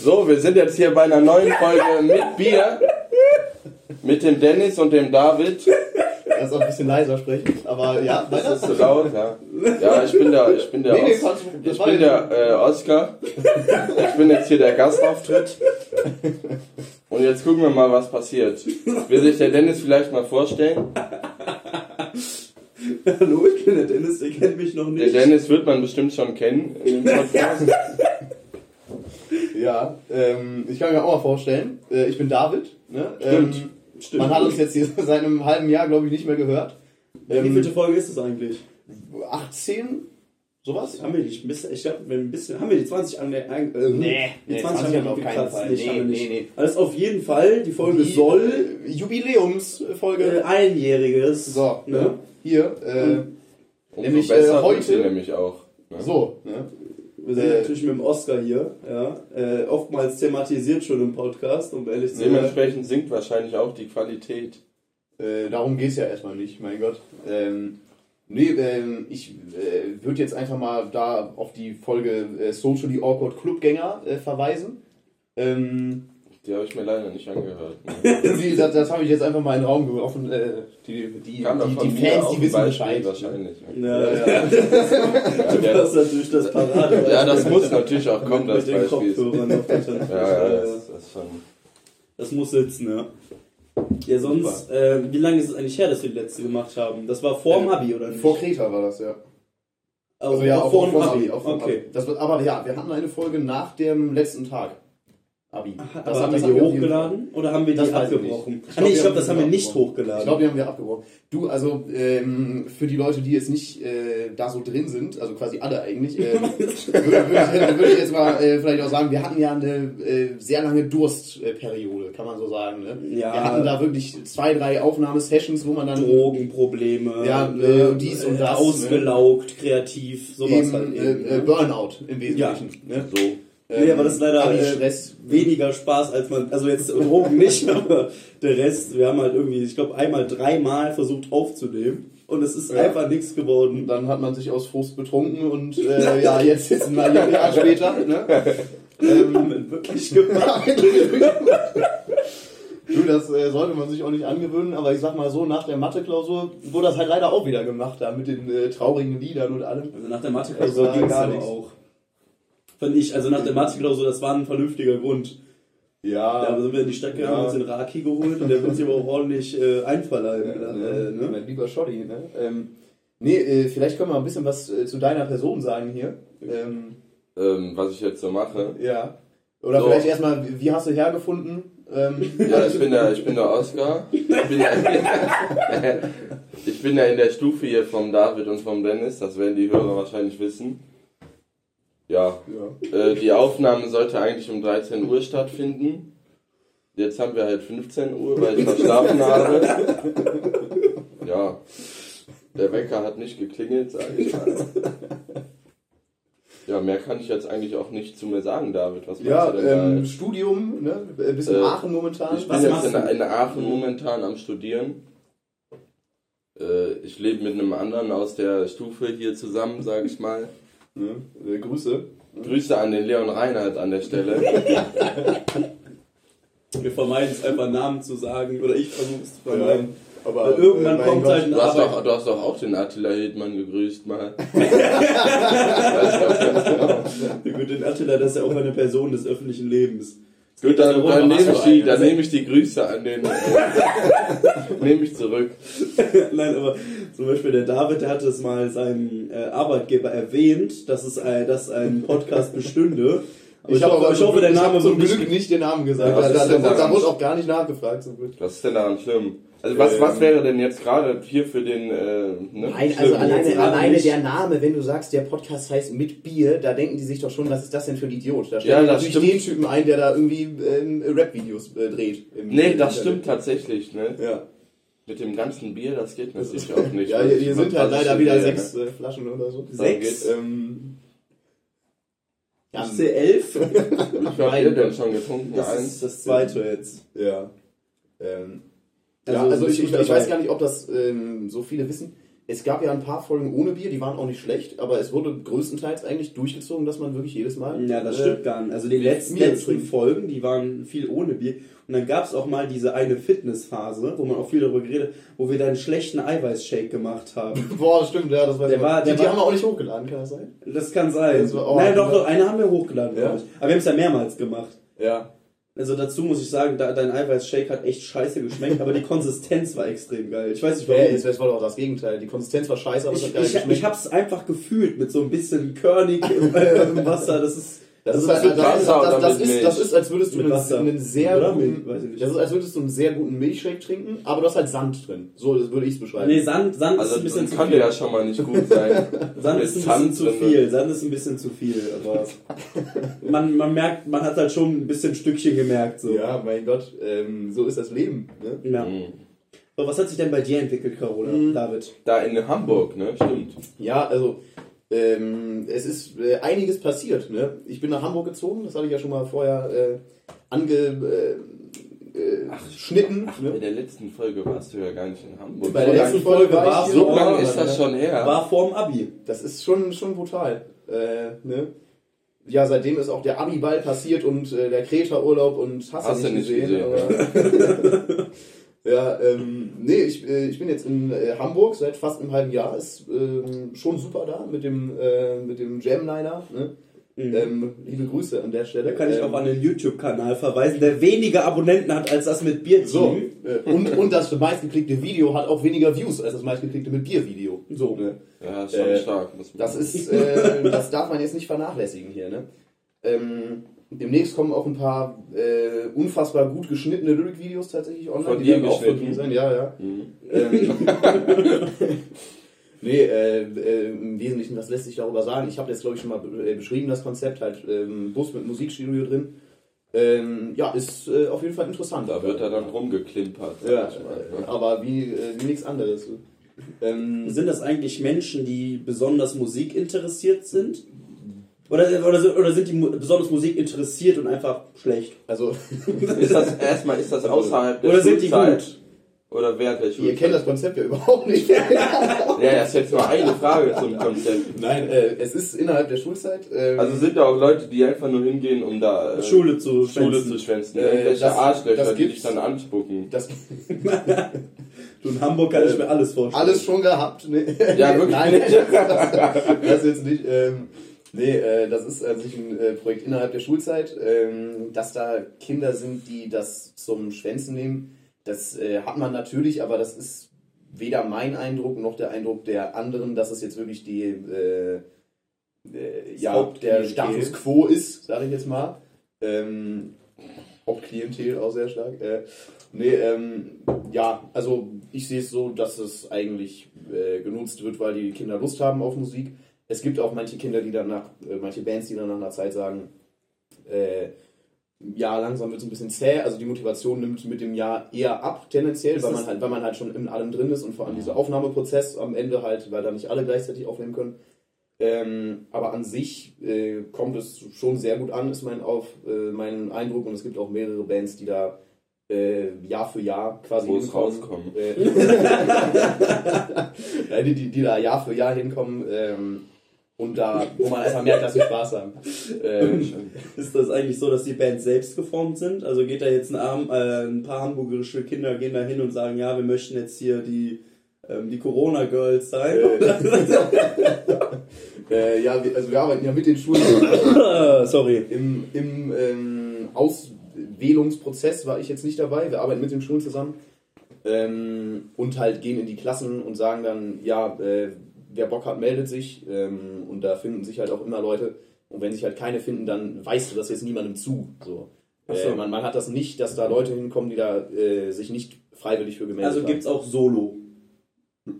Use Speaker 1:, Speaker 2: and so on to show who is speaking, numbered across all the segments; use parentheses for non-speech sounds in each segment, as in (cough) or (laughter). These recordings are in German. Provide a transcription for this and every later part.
Speaker 1: So, wir sind jetzt hier bei einer neuen Folge mit Bier. Mit dem Dennis und dem David.
Speaker 2: Kannst auch ein bisschen leiser sprechen, aber ja,
Speaker 1: Das ist zu laut, ja. Ja, ich bin der, ich bin der,
Speaker 2: Nee,
Speaker 1: Os ich bin der äh, Oscar. Ich bin jetzt hier der Gastauftritt. Und jetzt gucken wir mal, was passiert. Will sich der Dennis vielleicht mal vorstellen?
Speaker 3: Hallo, ich bin der Dennis, ihr kennt mich noch
Speaker 1: Der
Speaker 3: nicht.
Speaker 1: Dennis wird man bestimmt schon kennen in dem Podcast.
Speaker 2: Ja, ähm, ich kann mir auch mal vorstellen, äh, ich bin David. Ne?
Speaker 1: Stimmt.
Speaker 2: Ähm,
Speaker 3: Stimmt.
Speaker 2: Man hat uns jetzt hier (laughs) seit einem halben Jahr, glaube ich, nicht mehr gehört.
Speaker 3: Wie
Speaker 2: Ähm,
Speaker 3: viele Folge ist es eigentlich?
Speaker 2: 18? Sowas?
Speaker 3: Haben wir nicht ein bisschen, ich glaube, ein bisschen, haben wir die 20 an der, äh,
Speaker 2: Nee,
Speaker 3: die
Speaker 2: nee,
Speaker 3: 20,
Speaker 2: 20
Speaker 3: haben wir
Speaker 2: auf keinen. Fall.
Speaker 3: Nicht,
Speaker 2: Nee,
Speaker 3: nicht.
Speaker 2: nee, nee.
Speaker 3: Also auf jeden Fall, die Folge
Speaker 2: Die,
Speaker 3: soll
Speaker 2: äh, Jubiläumsfolge.
Speaker 3: äh, einjähriges.
Speaker 2: so,
Speaker 3: ne?
Speaker 2: Hier, äh,
Speaker 1: Umso
Speaker 2: Nämlich,
Speaker 1: besser
Speaker 2: äh,
Speaker 1: wird
Speaker 2: heute-
Speaker 1: nämlich auch. Ne?
Speaker 2: so, ne?
Speaker 3: Wir sind
Speaker 2: Äh,
Speaker 3: natürlich mit dem Oscar hier, ja. Äh, oftmals thematisiert schon im Podcast, um ehrlich zu sein.
Speaker 1: Dementsprechend sinkt wahrscheinlich auch die Qualität.
Speaker 2: Äh, darum geht's ja erstmal nicht, mein Gott. Ähm, nee, ähm, ich äh, würde jetzt einfach mal da auf die Folge äh, Socially Awkward Clubgänger äh, verweisen. Ähm,
Speaker 1: Die habe ich mir leider nicht angehört. (laughs) Ne?
Speaker 2: das das habe ich jetzt einfach mal in den Raum geworfen. Äh, die die, die, die Fans, die wissen Bescheid.
Speaker 1: Wahrscheinlich.
Speaker 3: Ja,
Speaker 2: Ja,
Speaker 3: ja. (laughs) Du hast natürlich das Parade.
Speaker 1: ja, das muss natürlich auch kommen, das Beispiel. Ja, ja, das, das ist schon.
Speaker 3: Das muss sitzen, ja. Ja, sonst, äh, wie lange ist es eigentlich her, dass wir die letzte gemacht haben? Das war vor dem
Speaker 2: Äh,
Speaker 3: Abi, oder nicht?
Speaker 2: Vor Kreta war das, ja.
Speaker 3: also,
Speaker 2: ja,
Speaker 3: auch vor dem
Speaker 2: dem
Speaker 3: Abi.
Speaker 2: Abi. dem
Speaker 3: okay.
Speaker 2: Abi. Das wird, aber ja, wir hatten eine Folge nach dem letzten Tag. Abi.
Speaker 3: Aber haben wir die hochgeladen oder haben wir die
Speaker 2: Das
Speaker 3: abgebrochen?
Speaker 2: Ich
Speaker 3: ah,
Speaker 2: glaub,
Speaker 3: nee, glaube,
Speaker 2: haben
Speaker 3: das haben wir nicht hochgeladen.
Speaker 2: Ich glaube, die haben wir abgebrochen. Du, also ähm, für die Leute, die jetzt nicht äh, da so drin sind, also quasi alle eigentlich, ähm, (laughs) würde, würde, würde ich jetzt mal äh, vielleicht auch sagen, wir hatten ja eine äh, sehr lange Durstperiode, kann man so sagen. Ne?
Speaker 3: Ja.
Speaker 2: Wir hatten da wirklich zwei, drei Aufnahmesessions, wo man dann
Speaker 3: Drogenprobleme,
Speaker 2: Ja,
Speaker 3: ne,
Speaker 2: äh, dies und
Speaker 3: äh,
Speaker 2: das,
Speaker 3: ausgelaugt, kreativ, sowas
Speaker 2: eben,
Speaker 3: halt
Speaker 2: äh,
Speaker 3: eben.
Speaker 2: äh,
Speaker 3: ne?
Speaker 2: Burnout im Wesentlichen. Ne?
Speaker 1: So.
Speaker 3: Nee, aber das ist leider äh, weniger Spaß, als man, also jetzt Drogen nicht, (laughs) aber der Rest, wir haben halt irgendwie, ich glaube, einmal, dreimal versucht aufzunehmen und es ist
Speaker 2: Ja.
Speaker 3: einfach nichts geworden.
Speaker 2: Dann hat man sich aus Frust betrunken und äh, (laughs) ja, jetzt hier ein Jahr später. Ne? Ähm,
Speaker 3: Haben wir wirklich gemacht. (laughs)
Speaker 2: du, das äh, sollte man sich auch nicht angewöhnen, aber ich sag mal so, nach der Mathe-Klausur wurde das halt leider auch wieder gemacht, da mit den äh, traurigen Liedern und allem.
Speaker 3: Also nach der Mathe-Klausur
Speaker 2: war
Speaker 3: ging es auch. Fand ich, also nach der Mathe-Klausur, das war ein vernünftiger Grund.
Speaker 2: Ja,
Speaker 3: Da sind wir in die Stadt gegangen,
Speaker 2: Ja.
Speaker 3: uns den Raki geholt und der wird sich aber auch ordentlich äh, einverleiben.
Speaker 2: ja,
Speaker 3: äh, ne?
Speaker 2: mein lieber Schotti. Ne? Ähm, nee, äh, vielleicht können wir mal ein bisschen was äh, zu deiner Person sagen hier. Ähm,
Speaker 1: Ähm, was ich jetzt so mache.
Speaker 2: ja. Oder
Speaker 1: So.
Speaker 2: vielleicht erstmal, wie wie hast du hergefunden? Ähm,
Speaker 1: Ja, ich bin der, ich bin der Oscar. Ich bin ja, (laughs) ich bin ja in der Stufe hier vom David und vom Dennis, das werden die Hörer wahrscheinlich wissen. Ja,
Speaker 2: ja.
Speaker 1: äh, die Aufnahme sollte eigentlich um 13 Uhr stattfinden. Jetzt haben wir halt 15 Uhr, weil ich verschlafen habe. Ja, der Wecker hat nicht geklingelt, sage ich mal. Ja, mehr kann ich jetzt eigentlich auch nicht zu mir sagen, David. Was
Speaker 2: Ja,
Speaker 1: du denn da
Speaker 2: ähm,
Speaker 1: jetzt?
Speaker 2: Studium, ne? Äh, Bist in
Speaker 1: Äh,
Speaker 2: Aachen momentan.
Speaker 1: Ich bin jetzt in, in Aachen momentan am Studieren. Äh, ich lebe mit einem anderen aus der Stufe hier zusammen, sage ich mal.
Speaker 2: Ne? Äh, Grüße.
Speaker 1: Grüße an den Leon Reinhardt an der Stelle. (laughs)
Speaker 3: Wir vermeiden es einfach Namen zu sagen oder ich versuche es zu vermeiden.
Speaker 2: aber
Speaker 3: Weil irgendwann
Speaker 2: äh,
Speaker 3: kommt
Speaker 2: Gott.
Speaker 3: halt ein
Speaker 1: Du hast, doch, du hast doch auch den Attila Hildmann gegrüßt mal. (laughs) Weiß ich auch ganz genau.
Speaker 3: Gut, den Attila, das ist ja auch eine Person des öffentlichen Lebens.
Speaker 1: Gut, dann, dann, nehme ich die, dann nehme ich die Grüße an den. Äh, (laughs) nehme ich zurück. (laughs)
Speaker 3: Nein, aber zum Beispiel der David, der hat es mal seinem äh, Arbeitgeber erwähnt, dass es ein, dass ein Podcast bestünde. Aber ich,
Speaker 2: hab
Speaker 3: hoffe,
Speaker 2: aber
Speaker 3: ich hoffe, der
Speaker 2: ich
Speaker 3: Name
Speaker 2: hab zum Glück
Speaker 3: nicht.
Speaker 2: nicht den Namen gesagt.
Speaker 1: Ja,
Speaker 2: da, wurde auch gar nicht nachgefragt zum Glück.
Speaker 1: Was ist denn daran schlimm? Also was, was
Speaker 2: Ähm.
Speaker 1: wäre denn jetzt gerade hier für den... Äh, ne,
Speaker 4: Nein, also alleine, alleine der Name, wenn du sagst, der Podcast heißt mit Bier, da denken die sich doch schon, was ist das denn für ein Idiot? Da
Speaker 1: Ja,
Speaker 4: stellen
Speaker 1: das
Speaker 4: natürlich den
Speaker 1: stimmt.
Speaker 4: Typen ein, der da irgendwie ähm, Rap-Videos äh, dreht. im-
Speaker 1: Nee,
Speaker 4: im
Speaker 1: das
Speaker 4: Internet.
Speaker 1: stimmt tatsächlich, ne?
Speaker 2: Ja,
Speaker 1: Mit dem ganzen Bier, das geht natürlich auch nicht. (laughs)
Speaker 2: ja hier, hier sind halt leider wieder sechs
Speaker 1: ne?
Speaker 2: äh, Flaschen oder so.
Speaker 3: Sechs?
Speaker 2: Ähm,
Speaker 4: Ja, (laughs)
Speaker 3: Ich sehe elf.
Speaker 1: Wie viel habt ihr denn schon getrunken?
Speaker 3: Das
Speaker 1: Eins?
Speaker 3: ist das zweite jetzt.
Speaker 2: ja. Ähm,
Speaker 3: Also,
Speaker 2: ja, also ich, ich, ich
Speaker 3: dabei?
Speaker 2: weiß gar nicht, ob das ähm, so viele wissen. es gab ja ein paar Folgen ohne Bier, die waren auch nicht schlecht, aber es wurde größtenteils eigentlich durchgezogen, dass man wirklich jedes Mal.
Speaker 3: Ja, das
Speaker 2: äh,
Speaker 3: stimmt gar nicht. Also die letzten, letzten. Folgen, die waren viel ohne Bier. Und dann gab es auch mal diese eine Fitnessphase, wo man auch viel darüber geredet wo wir dann einen schlechten Eiweißshake gemacht haben. (laughs)
Speaker 2: Boah, stimmt, ja, das weiß
Speaker 3: Der
Speaker 2: ich.
Speaker 3: war-
Speaker 2: die,
Speaker 3: der
Speaker 2: die
Speaker 3: war-
Speaker 2: haben wir auch nicht hochgeladen, kann das sein?
Speaker 3: Das kann sein.
Speaker 2: Das war auch-
Speaker 3: Nein, doch, doch, eine haben wir hochgeladen,
Speaker 2: Ja.
Speaker 3: glaube ich. Aber wir haben es ja mehrmals gemacht.
Speaker 2: Ja.
Speaker 3: Also dazu muss ich sagen, da, dein Eiweißshake hat echt scheiße geschmeckt, aber die Konsistenz war extrem geil. Ich weiß nicht warum.
Speaker 2: Hey, es war doch das Gegenteil. Die Konsistenz war scheiße, aber es
Speaker 3: ich,
Speaker 2: hat geil
Speaker 3: ich,
Speaker 2: geschmeckt.
Speaker 3: ich hab's einfach gefühlt mit so ein bisschen Körnig im, äh, im Wasser. Das ist.
Speaker 2: Das ist,
Speaker 3: also
Speaker 2: halt, das, ist, das,
Speaker 1: oder
Speaker 2: das,
Speaker 1: mit
Speaker 2: ist, das ist, als würdest du einen, einen sehr
Speaker 3: Oder
Speaker 2: guten,
Speaker 3: Milch,
Speaker 2: das ist, als würdest du einen sehr guten Milchshake trinken, aber du hast halt Sand drin. So würde ich es beschreiben.
Speaker 3: Nee, Sand, Sand
Speaker 1: Also
Speaker 3: ist ein bisschen
Speaker 1: das
Speaker 3: zu
Speaker 1: kann
Speaker 3: viel.
Speaker 1: ja schon mal nicht gut sein. (laughs)
Speaker 3: Sand ist ein
Speaker 1: Sand
Speaker 3: bisschen zu
Speaker 1: drin.
Speaker 3: viel. Sand ist ein bisschen zu viel. Aber (laughs) man, man merkt, man hat halt schon ein bisschen Stückchen gemerkt. So.
Speaker 2: Ja, mein Gott, ähm, so ist das Leben. Ne?
Speaker 3: Ja.
Speaker 1: Mhm.
Speaker 3: Was hat sich denn bei dir entwickelt, Carola?
Speaker 2: Mhm.
Speaker 3: David?
Speaker 1: Da in Hamburg, ne? Stimmt.
Speaker 2: Ja, also ähm, es ist äh, einiges passiert. Ne? Ich bin nach Hamburg gezogen, das hatte ich ja schon mal vorher äh, angeschnitten.
Speaker 1: Ach, bei der letzten Folge warst du ja gar nicht in Hamburg.
Speaker 2: Bei
Speaker 3: So
Speaker 2: der
Speaker 3: lange
Speaker 2: letzten Folge war
Speaker 3: war
Speaker 2: ich
Speaker 1: so lange ist das schon her.
Speaker 3: War vorm Abi.
Speaker 2: Das ist schon, schon brutal. Äh, ne? Ja, seitdem ist auch der Abi-Ball passiert und äh, der Kreta-Urlaub und hast,
Speaker 1: Hast
Speaker 2: du nicht gesehen.
Speaker 1: gesehen, (laughs) (laughs)
Speaker 2: ja, ähm, nee, ich, äh, ich bin jetzt in äh, Hamburg seit fast einem halben Jahr. Ist ähm, schon super da mit dem, äh, mit dem Jamliner. Ne? Ähm, liebe Grüße an der Stelle.
Speaker 3: Da kann ich
Speaker 2: ähm,
Speaker 3: auch an den YouTube-Kanal verweisen, der weniger Abonnenten hat als das mit Bier.
Speaker 2: So, äh, und, und das meistgeklickte Video hat auch weniger Views als das meistgeklickte mit Bier-Video.
Speaker 3: So.
Speaker 2: Ne?
Speaker 1: Ja, ist schon
Speaker 2: Äh,
Speaker 1: stark. Muss man
Speaker 2: Das ist, äh, das darf man jetzt nicht vernachlässigen hier, ne? Ähm, demnächst kommen auch ein paar äh, unfassbar gut geschnittene Lyric-Videos tatsächlich online.
Speaker 1: Von
Speaker 2: die
Speaker 1: dir
Speaker 2: werden auch von sein, ja, ja.
Speaker 1: Mhm.
Speaker 2: Ähm, (laughs) nee, äh, äh, im Wesentlichen, was lässt sich darüber sagen? Ich habe jetzt, glaube ich, schon mal äh, beschrieben, das Konzept, halt ähm, Bus mit Musikstudio drin. Ähm, ja, ist äh, auf jeden Fall interessant.
Speaker 1: Da wird er dann rumgeklimpert.
Speaker 2: ja,
Speaker 1: mal,
Speaker 2: äh,
Speaker 1: ne?
Speaker 2: aber wie, äh, wie nichts anderes. Ähm,
Speaker 3: Sind das eigentlich Menschen, die besonders Musik interessiert sind? Oder, oder, sind- oder sind die besonders Musik interessiert und einfach schlecht?
Speaker 2: also, (laughs)
Speaker 1: Ist das erstmal ist das außerhalb der
Speaker 3: Oder sind die
Speaker 1: Schulzeit?
Speaker 3: gut?
Speaker 1: Oder während der
Speaker 2: ihr
Speaker 1: Schulzeit?
Speaker 2: kennt das Konzept ja überhaupt nicht. (laughs)
Speaker 1: Ja, das ist jetzt nur eine Frage zum Konzept.
Speaker 2: Nein, äh, es ist innerhalb der Schulzeit. ähm,
Speaker 1: Also sind da auch Leute, die einfach nur hingehen, um da äh,
Speaker 3: Schule zu
Speaker 1: Schule
Speaker 3: schwänzen.
Speaker 1: zu schwänzen.
Speaker 2: Äh, das-
Speaker 1: Arschlöcher,
Speaker 2: das
Speaker 1: die dich dann anspucken.
Speaker 2: das (laughs)
Speaker 3: Du, in Hamburg kann ich mir alles vorstellen.
Speaker 2: alles schon gehabt. Ne?
Speaker 1: Ja, wirklich
Speaker 2: Nein,
Speaker 1: nicht.
Speaker 2: das, das jetzt nicht. Ähm, nee, äh, das ist an sich ein äh, Projekt innerhalb der Schulzeit. Ähm, dass da Kinder sind, die das zum Schwänzen nehmen, das äh, hat man natürlich, aber das ist weder mein Eindruck noch der Eindruck der anderen, dass es jetzt wirklich die äh, äh, ja, der. Status quo ist, sage ich jetzt mal. Ähm, Hauptklientel auch sehr stark. Äh, nee, ähm, ja, also ich sehe es so, dass es eigentlich äh, genutzt wird, weil die Kinder Lust haben auf Musik. Es gibt auch manche Kinder, die dann nach, äh, manche Bands, die dann nach einer Zeit sagen, äh, ja, langsam wird es ein bisschen zäh, also die Motivation nimmt mit dem Jahr eher ab, tendenziell,
Speaker 3: Ist
Speaker 2: weil man halt, weil man halt schon in allem drin ist und vor allem dieser Aufnahmeprozess am Ende halt, weil da nicht alle gleichzeitig aufnehmen können. Ähm, aber an sich äh, kommt es schon sehr gut an, ist mein, auf, äh, mein Eindruck. Und es gibt auch mehrere Bands, die da äh, Jahr für Jahr quasi
Speaker 1: Wo
Speaker 2: hinkommen.
Speaker 1: rauskommt.
Speaker 2: Äh, (laughs) ja, die, die, die da Jahr für Jahr hinkommen ähm, und da, wo man einfach merkt, dass sie Spaß haben. Ähm, (laughs)
Speaker 3: Ist das eigentlich so, dass die Bands selbst geformt sind? Also geht da jetzt ein, Arm, äh, ein paar hamburgerische Kinder gehen da hin und sagen, ja, wir möchten jetzt hier die, ähm, die Corona-Girls sein?
Speaker 2: äh, (laughs) ja, wir, also wir arbeiten ja mit den Schulen. (laughs)
Speaker 3: Sorry.
Speaker 2: Im, im ähm, Auswählungsprozess war ich jetzt nicht dabei. Wir arbeiten mit den Schulen zusammen ähm, und halt gehen in die Klassen und sagen dann, ja, äh, wer Bock hat, meldet sich. Ähm, und da finden sich halt auch immer Leute. Und wenn sich halt keine finden, dann weißt du das jetzt niemandem zu. So.
Speaker 3: Ach so.
Speaker 2: Äh, man, man hat das nicht, dass da Leute hinkommen, die da äh, sich nicht freiwillig für gemeldet
Speaker 3: Also
Speaker 2: haben.
Speaker 3: gibt's auch Solo.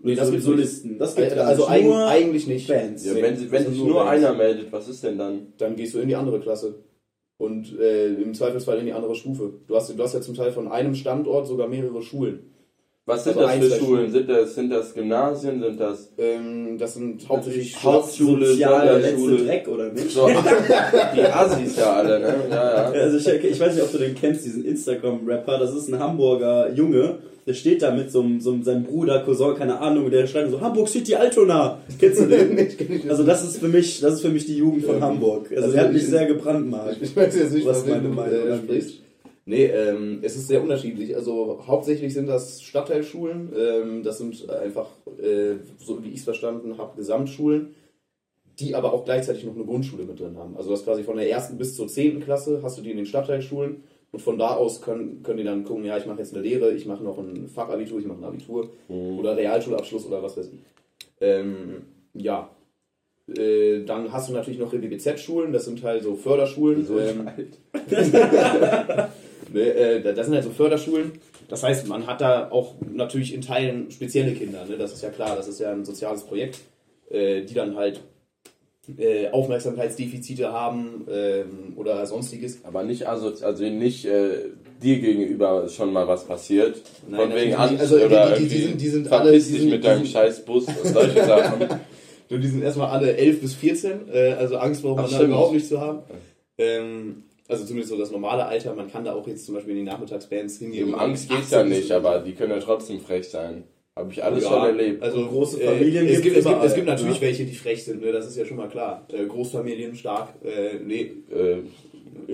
Speaker 2: nee, das
Speaker 3: so
Speaker 2: gibt's
Speaker 3: Solisten. Das
Speaker 2: Äh,
Speaker 3: gar
Speaker 2: Also eig
Speaker 3: nur
Speaker 2: eigentlich nicht.
Speaker 3: Bands.
Speaker 1: Ja, wenn wenn
Speaker 2: das
Speaker 1: sich nur
Speaker 2: Bands.
Speaker 1: einer meldet, was ist denn dann?
Speaker 2: dann gehst du in die andere Klasse. Und äh, im Zweifelsfall in die andere Stufe. Du hast, du hast ja zum Teil von einem Standort sogar mehrere Schulen.
Speaker 1: Was sind
Speaker 2: Also
Speaker 1: das für Schulen? Sind das, sind das Gymnasien? Sind das
Speaker 2: Ähm, das sind hauptsächlich
Speaker 1: Hauptschule, Sonderschule.
Speaker 3: Dreck, oder nicht?
Speaker 1: so (laughs) die Assis ja alle, ne? Ja, ja.
Speaker 3: Also ich, ich weiß nicht, ob du den kennst, diesen Instagram-Rapper. Das ist ein Hamburger Junge. Der steht da mit so, einem- so einem- seinem Bruder, Cousin, keine Ahnung, der schreibt so Hamburg City Altona. Kennst du den? (laughs) Also das ist für mich, das ist für mich die Jugend von
Speaker 2: Ähm,
Speaker 3: Hamburg. Also,
Speaker 2: also
Speaker 3: der hat mich
Speaker 2: ich-
Speaker 3: sehr gebrandmarkt. (laughs)
Speaker 2: Ich weiß jetzt nicht,
Speaker 3: Was meine
Speaker 2: du
Speaker 3: Meinung
Speaker 2: sprichst. Nee, ähm, es ist sehr unterschiedlich. Also hauptsächlich sind das Stadtteilschulen. Ähm, das sind einfach, äh, so wie ich es verstanden habe, Gesamtschulen, die aber auch gleichzeitig noch eine Grundschule mit drin haben. Also das quasi von der ersten bis zur zehnten Klasse hast du die in den Stadtteilschulen und von da aus können, können die dann gucken, ja, ich mache jetzt eine Lehre, ich mache noch ein Fachabitur, ich mache ein Abitur oder Realschulabschluss oder was weiß ich. Ähm, ja. Äh, dann hast du natürlich noch BBZ-Schulen, das sind halt so Förderschulen. Ähm, (laughs) (laughs) Ne, das sind halt so Förderschulen. Das heißt, man hat da auch natürlich in Teilen spezielle Kinder. Ne? Das ist ja klar, das ist ja ein soziales Projekt, äh, die dann halt äh, Aufmerksamkeitsdefizite haben ähm, oder sonstiges.
Speaker 1: Aber nicht assozi also nicht äh, dir gegenüber schon mal was passiert.
Speaker 2: Nein,
Speaker 1: Von wegen Angst.
Speaker 2: Also, die-
Speaker 1: oder
Speaker 2: die- die
Speaker 1: irgendwie
Speaker 2: sind- die sind alle- die
Speaker 1: dich
Speaker 2: sind-
Speaker 1: mit
Speaker 2: die
Speaker 1: deinem
Speaker 2: sind-
Speaker 1: scheiß Bus und solche (laughs) Sachen.
Speaker 2: Die sind erstmal alle 11 bis 14, äh, also Angst braucht man da überhaupt nicht zu haben. Ähm, also zumindest so das normale Alter, man kann da auch jetzt zum Beispiel in die Nachmittagsbands hingehen.
Speaker 1: Um Angst geht's
Speaker 2: 18
Speaker 1: ja nicht, aber die können ja trotzdem frech sein. Habe ich alles
Speaker 2: Ja,
Speaker 1: schon erlebt.
Speaker 2: Also
Speaker 3: Große
Speaker 2: äh,
Speaker 3: Familien
Speaker 2: es
Speaker 3: gibt's
Speaker 2: gibt, es, gibt, es gibt natürlich
Speaker 3: ne?
Speaker 2: welche, die frech sind, ne? das ist ja schon mal klar. Äh, Großfamilien stark, äh, nee,
Speaker 1: Äh, (laughs)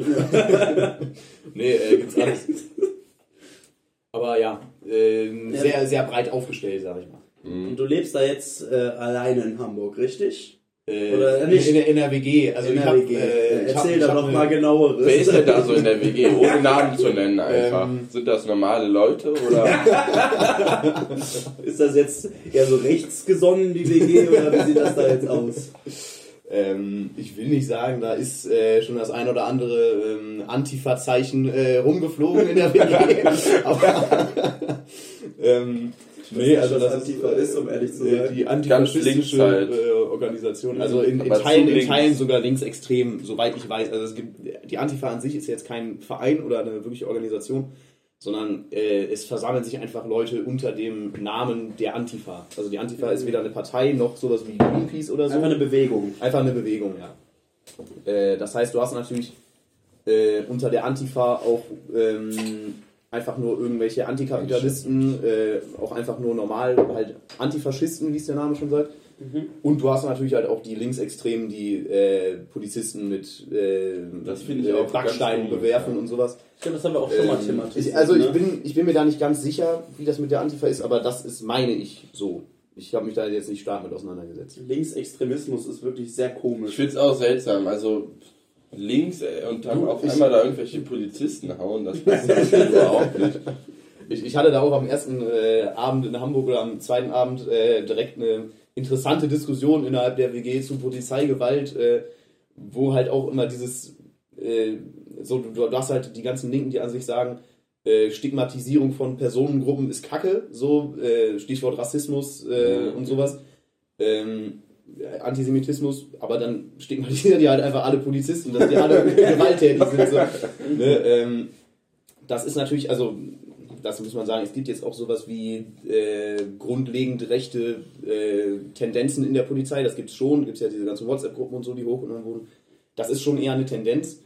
Speaker 2: nee, äh, gibt's alles. (laughs) Aber ja, ähm,
Speaker 3: Ja.
Speaker 2: sehr, sehr breit aufgestellt, sag ich mal.
Speaker 3: Und du lebst da jetzt äh, alleine in Hamburg, richtig?
Speaker 2: Äh,
Speaker 3: Oder
Speaker 2: in,
Speaker 3: nicht?
Speaker 2: in, der- in der WG. Also
Speaker 3: in
Speaker 2: ich
Speaker 3: der
Speaker 2: hab,
Speaker 3: WG.
Speaker 2: Äh, hab-
Speaker 3: Erzähl
Speaker 2: ich
Speaker 3: da
Speaker 2: hab
Speaker 3: noch
Speaker 2: eine-
Speaker 3: mal genaueres.
Speaker 1: wer ist denn da so in der WG? (laughs) Ohne Namen zu nennen einfach.
Speaker 2: Ähm.
Speaker 1: Sind das normale Leute oder? (laughs)
Speaker 3: Ist das jetzt eher so rechtsgesonnen, die WG, oder wie sieht das da jetzt aus?
Speaker 2: Ähm, ich will nicht sagen, da ist äh, schon das ein oder andere ähm, Antifa-Zeichen äh, rumgeflogen in der WG. (laughs) Aber ähm, nee, also das
Speaker 3: Antifa
Speaker 2: ist,
Speaker 3: um ehrlich zu
Speaker 2: äh,
Speaker 3: sein.
Speaker 2: die antifaschistische
Speaker 1: links halt.
Speaker 2: äh, Organisation. Also in, in, Teilen, in
Speaker 1: links.
Speaker 2: Teilen sogar linksextrem, soweit ich weiß. Also es gibt die Antifa an sich ist jetzt kein Verein oder eine wirkliche Organisation, sondern äh, es versammeln sich einfach Leute unter dem Namen der Antifa. Also die Antifa ist weder eine Partei noch sowas wie Greenpeace oder so.
Speaker 3: Einfach eine Bewegung.
Speaker 2: Einfach eine Bewegung, ja. Äh, das heißt, du hast natürlich äh, unter der Antifa auch ähm, einfach nur irgendwelche Antikapitalisten, äh, auch einfach nur normal halt Antifaschisten, wie es der Name schon sagt. Und du hast natürlich halt auch die Linksextremen, die äh, Polizisten mit äh,
Speaker 1: Das finde ich
Speaker 2: äh,
Speaker 1: auch
Speaker 2: Backsteinen bewerfen
Speaker 1: ja.
Speaker 2: und sowas.
Speaker 3: Ich glaube, das haben wir auch schon mal
Speaker 2: Ähm,
Speaker 3: thematisiert.
Speaker 2: ich, also ich,
Speaker 3: ne?
Speaker 2: bin, ich bin mir da nicht ganz sicher, wie das mit der Antifa ist, aber das ist, meine ich, so. Ich habe mich da jetzt nicht stark mit auseinandergesetzt.
Speaker 3: Linksextremismus ist wirklich sehr
Speaker 1: Ich
Speaker 3: komisch.
Speaker 1: finde es auch seltsam. Also links äh, und dann
Speaker 2: Du,
Speaker 1: auf einmal da irgendwelche Polizisten hauen, das (laughs) passt überhaupt nicht.
Speaker 2: Ich, ich hatte da auch am ersten äh, Abend in Hamburg oder am zweiten Abend äh, direkt eine interessante Diskussion innerhalb der WG zu Polizeigewalt, äh, wo halt auch immer dieses, äh, so du, du hast halt die ganzen Linken, die an sich sagen, äh, Stigmatisierung von Personengruppen ist Kacke, so äh, Stichwort Rassismus äh, und sowas. Ähm, Antisemitismus, aber dann stigmatisieren die halt einfach alle Polizisten, dass die alle (laughs) gewalttätig sind. So. Ne, ähm, das ist natürlich, also das muss man sagen, es gibt jetzt auch sowas wie äh, grundlegend rechte äh, Tendenzen in der Polizei, das gibt es schon, gibt es ja diese ganzen WhatsApp-Gruppen und so, die hochgenommen wurden. Das ist schon eher eine Tendenz.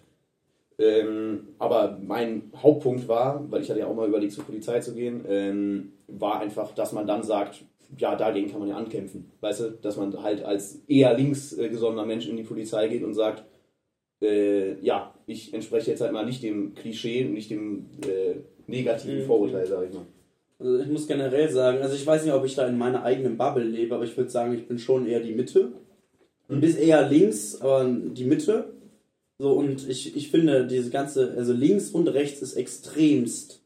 Speaker 2: Ähm, aber mein Hauptpunkt war, weil ich hatte ja auch mal überlegt, zur Polizei zu gehen, ähm, war einfach, dass man dann sagt, ja, dagegen kann man ja ankämpfen. Weißt du, dass man halt als eher links äh, gesonnener Mensch in die Polizei geht und sagt, äh, ja, ich entspreche jetzt halt mal nicht dem Klischee und nicht dem äh, negativen
Speaker 3: Mhm.
Speaker 2: Vorurteil, sag ich mal.
Speaker 3: Also ich muss generell sagen, also ich weiß nicht, ob ich da in meiner eigenen Bubble lebe, aber ich würde sagen, ich bin schon eher die Mitte. Ein bisschen eher links, aber die Mitte. So, und ich, ich finde, diese ganze, also links und rechts ist extremst.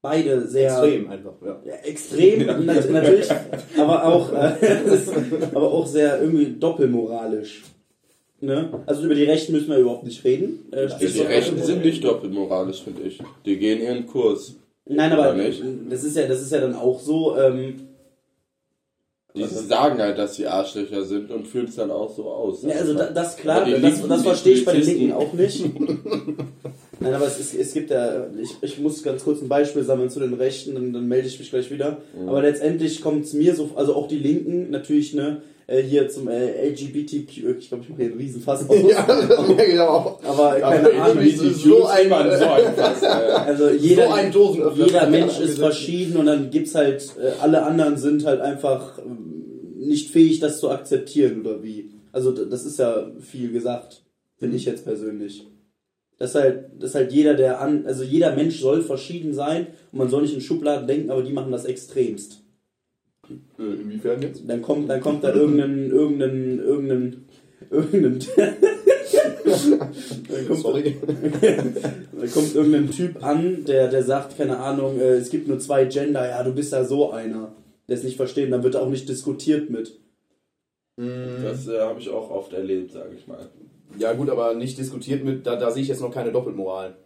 Speaker 3: Beide sehr.
Speaker 2: Extrem einfach, ja.
Speaker 3: Ja, extrem, nat natürlich, aber auch, äh, (laughs) ist aber auch sehr irgendwie doppelmoralisch. Ne? Also über die Rechten müssen wir überhaupt nicht reden. Äh,
Speaker 1: Die
Speaker 3: Stichwort
Speaker 1: Rechten sind nicht doppelmoralisch, finde ich. Die gehen ihren Kurs.
Speaker 3: Nein, aber
Speaker 1: nicht?
Speaker 3: das ist ja, das ist ja dann auch so. Ähm,
Speaker 1: Die sagen halt, dass sie Arschlöcher sind und fühlen es dann auch so aus.
Speaker 3: ja, also da, das klar,
Speaker 1: die
Speaker 3: das,
Speaker 1: Linken,
Speaker 3: das
Speaker 1: die
Speaker 3: verstehe ich bei den Linken auch nicht. (laughs) Nein, aber es, ist, es gibt ja, ich, ich muss ganz kurz ein Beispiel sammeln zu den Rechten, dann, dann melde ich mich gleich wieder. Aber letztendlich kommt es mir so, also auch die Linken natürlich, ne, äh, hier zum äh, LGBTQ, ich glaube, ich mache hier einen Riesenfass auf. (laughs)
Speaker 2: Ja, ich aber
Speaker 3: keine
Speaker 2: Aber
Speaker 3: Ahnung.
Speaker 2: so- so ein-
Speaker 1: Mann, so ein Fass, äh,
Speaker 3: Also jeder,
Speaker 2: so ein Dosenöffner.
Speaker 3: jeder Mensch
Speaker 2: Ja,
Speaker 3: ist verschieden und dann gibt's halt, äh, alle anderen sind halt einfach ähm, nicht fähig, das zu akzeptieren oder wie. Also das ist ja viel gesagt, finde ich jetzt persönlich. Das ist halt, das ist halt jeder, der an, also jeder Mensch soll verschieden sein und man soll nicht in Schubladen denken, aber die machen das extremst.
Speaker 2: Äh, Inwiefern jetzt?
Speaker 3: Dann kommt, dann kommt da irgendein, irgendein, irgendein, irgendein, (laughs) dann kommt,
Speaker 2: Sorry. (laughs)
Speaker 3: Da kommt irgendein Typ an, der, der sagt, keine Ahnung, äh, es gibt nur zwei Gender, ja, du bist ja so einer. Der es nicht verstehen, dann wird auch nicht diskutiert mit.
Speaker 1: Das äh, habe ich auch oft erlebt, sage ich mal.
Speaker 2: Ja gut, aber nicht diskutiert mit, da, da sehe ich jetzt noch keine Doppelmoral.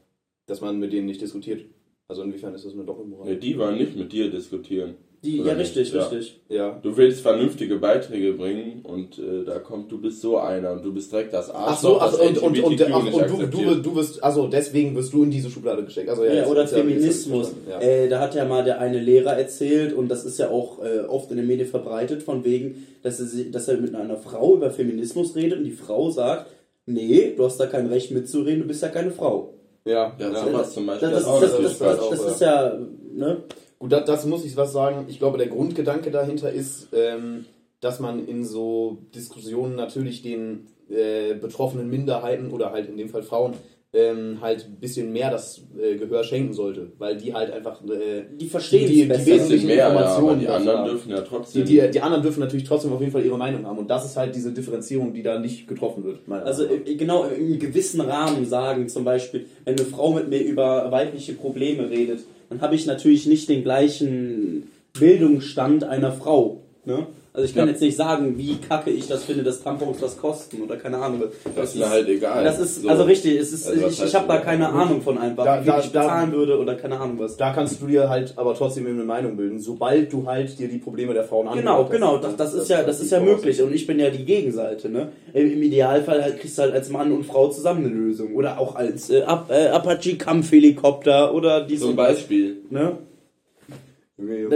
Speaker 2: Dass man mit denen nicht diskutiert. Also inwiefern ist das eine Doppelmoral?
Speaker 1: Nee, die wollen nicht mit dir diskutieren.
Speaker 3: Die, ja,
Speaker 1: nicht?
Speaker 3: richtig,
Speaker 1: Ja.
Speaker 3: richtig.
Speaker 2: Ja.
Speaker 1: Du willst vernünftige Beiträge bringen und äh, da kommt, du bist so einer und du bist direkt das
Speaker 2: Ach so, ach,
Speaker 1: das
Speaker 2: und, und, und, ach, und du, du, du wirst, also deswegen wirst du in diese Schublade gesteckt. Also,
Speaker 3: Ja,
Speaker 2: jetzt-
Speaker 3: oder Feminismus.
Speaker 2: Ja.
Speaker 3: Äh, da hat ja mal der eine Lehrer erzählt, und das ist ja auch äh, oft in den Medien verbreitet, von wegen, dass er, sie- dass er mit einer Frau über Feminismus redet und die Frau sagt, nee, du hast da kein Recht mitzureden, du bist ja keine Frau.
Speaker 2: ja,
Speaker 1: Ja,
Speaker 2: ja.
Speaker 1: sowas zum Beispiel.
Speaker 3: Das, das, das, das, das, das ist ja, ne?
Speaker 2: Gut, da, das muss ich was sagen. Ich glaube, der Grundgedanke dahinter ist, ähm, dass man in so Diskussionen natürlich den äh, betroffenen Minderheiten oder halt in dem Fall Frauen ähm, halt ein bisschen mehr das äh, Gehör schenken sollte, weil die halt einfach äh,
Speaker 3: Die verstehen
Speaker 2: Die- die
Speaker 3: besser.
Speaker 2: wesentlichen
Speaker 1: mehr, ja,
Speaker 2: Informationen
Speaker 1: die
Speaker 2: dazu
Speaker 1: anderen
Speaker 2: haben.
Speaker 1: dürfen ja
Speaker 2: die,
Speaker 1: trotzdem.
Speaker 2: die, die anderen dürfen natürlich trotzdem auf jeden Fall ihre Meinung haben und das ist halt diese Differenzierung, die da nicht getroffen wird.
Speaker 3: Also äh, genau im gewissen Rahmen sagen, zum Beispiel, wenn eine Frau mit mir über weibliche Probleme redet, dann habe ich natürlich nicht den gleichen Bildungsstand einer Frau. Ne? Also ich kann
Speaker 1: Ja.
Speaker 3: jetzt nicht sagen, wie kacke ich das finde, dass Tampons was kosten oder keine Ahnung.
Speaker 1: das ist mir halt egal.
Speaker 3: Das ist
Speaker 1: So.
Speaker 3: also richtig. Es ist,
Speaker 1: Also
Speaker 3: ich ich habe da keine Ahnung von einfach,
Speaker 2: Da-
Speaker 3: wie
Speaker 2: da-
Speaker 3: ich
Speaker 2: da-
Speaker 3: bezahlen würde oder keine Ahnung was.
Speaker 2: Da kannst du dir halt aber trotzdem eine Meinung bilden, sobald du halt dir die Probleme der Frauen
Speaker 3: Genau,
Speaker 2: angehört hast.
Speaker 3: genau, das, das ist ja, das ist ja möglich und ich bin ja die Gegenseite, ne? Im Idealfall halt kriegst du halt als Mann und Frau zusammen eine Lösung oder auch als äh, äh, Apache Kampfhelikopter oder diese,
Speaker 1: Zum Beispiel.
Speaker 3: ne?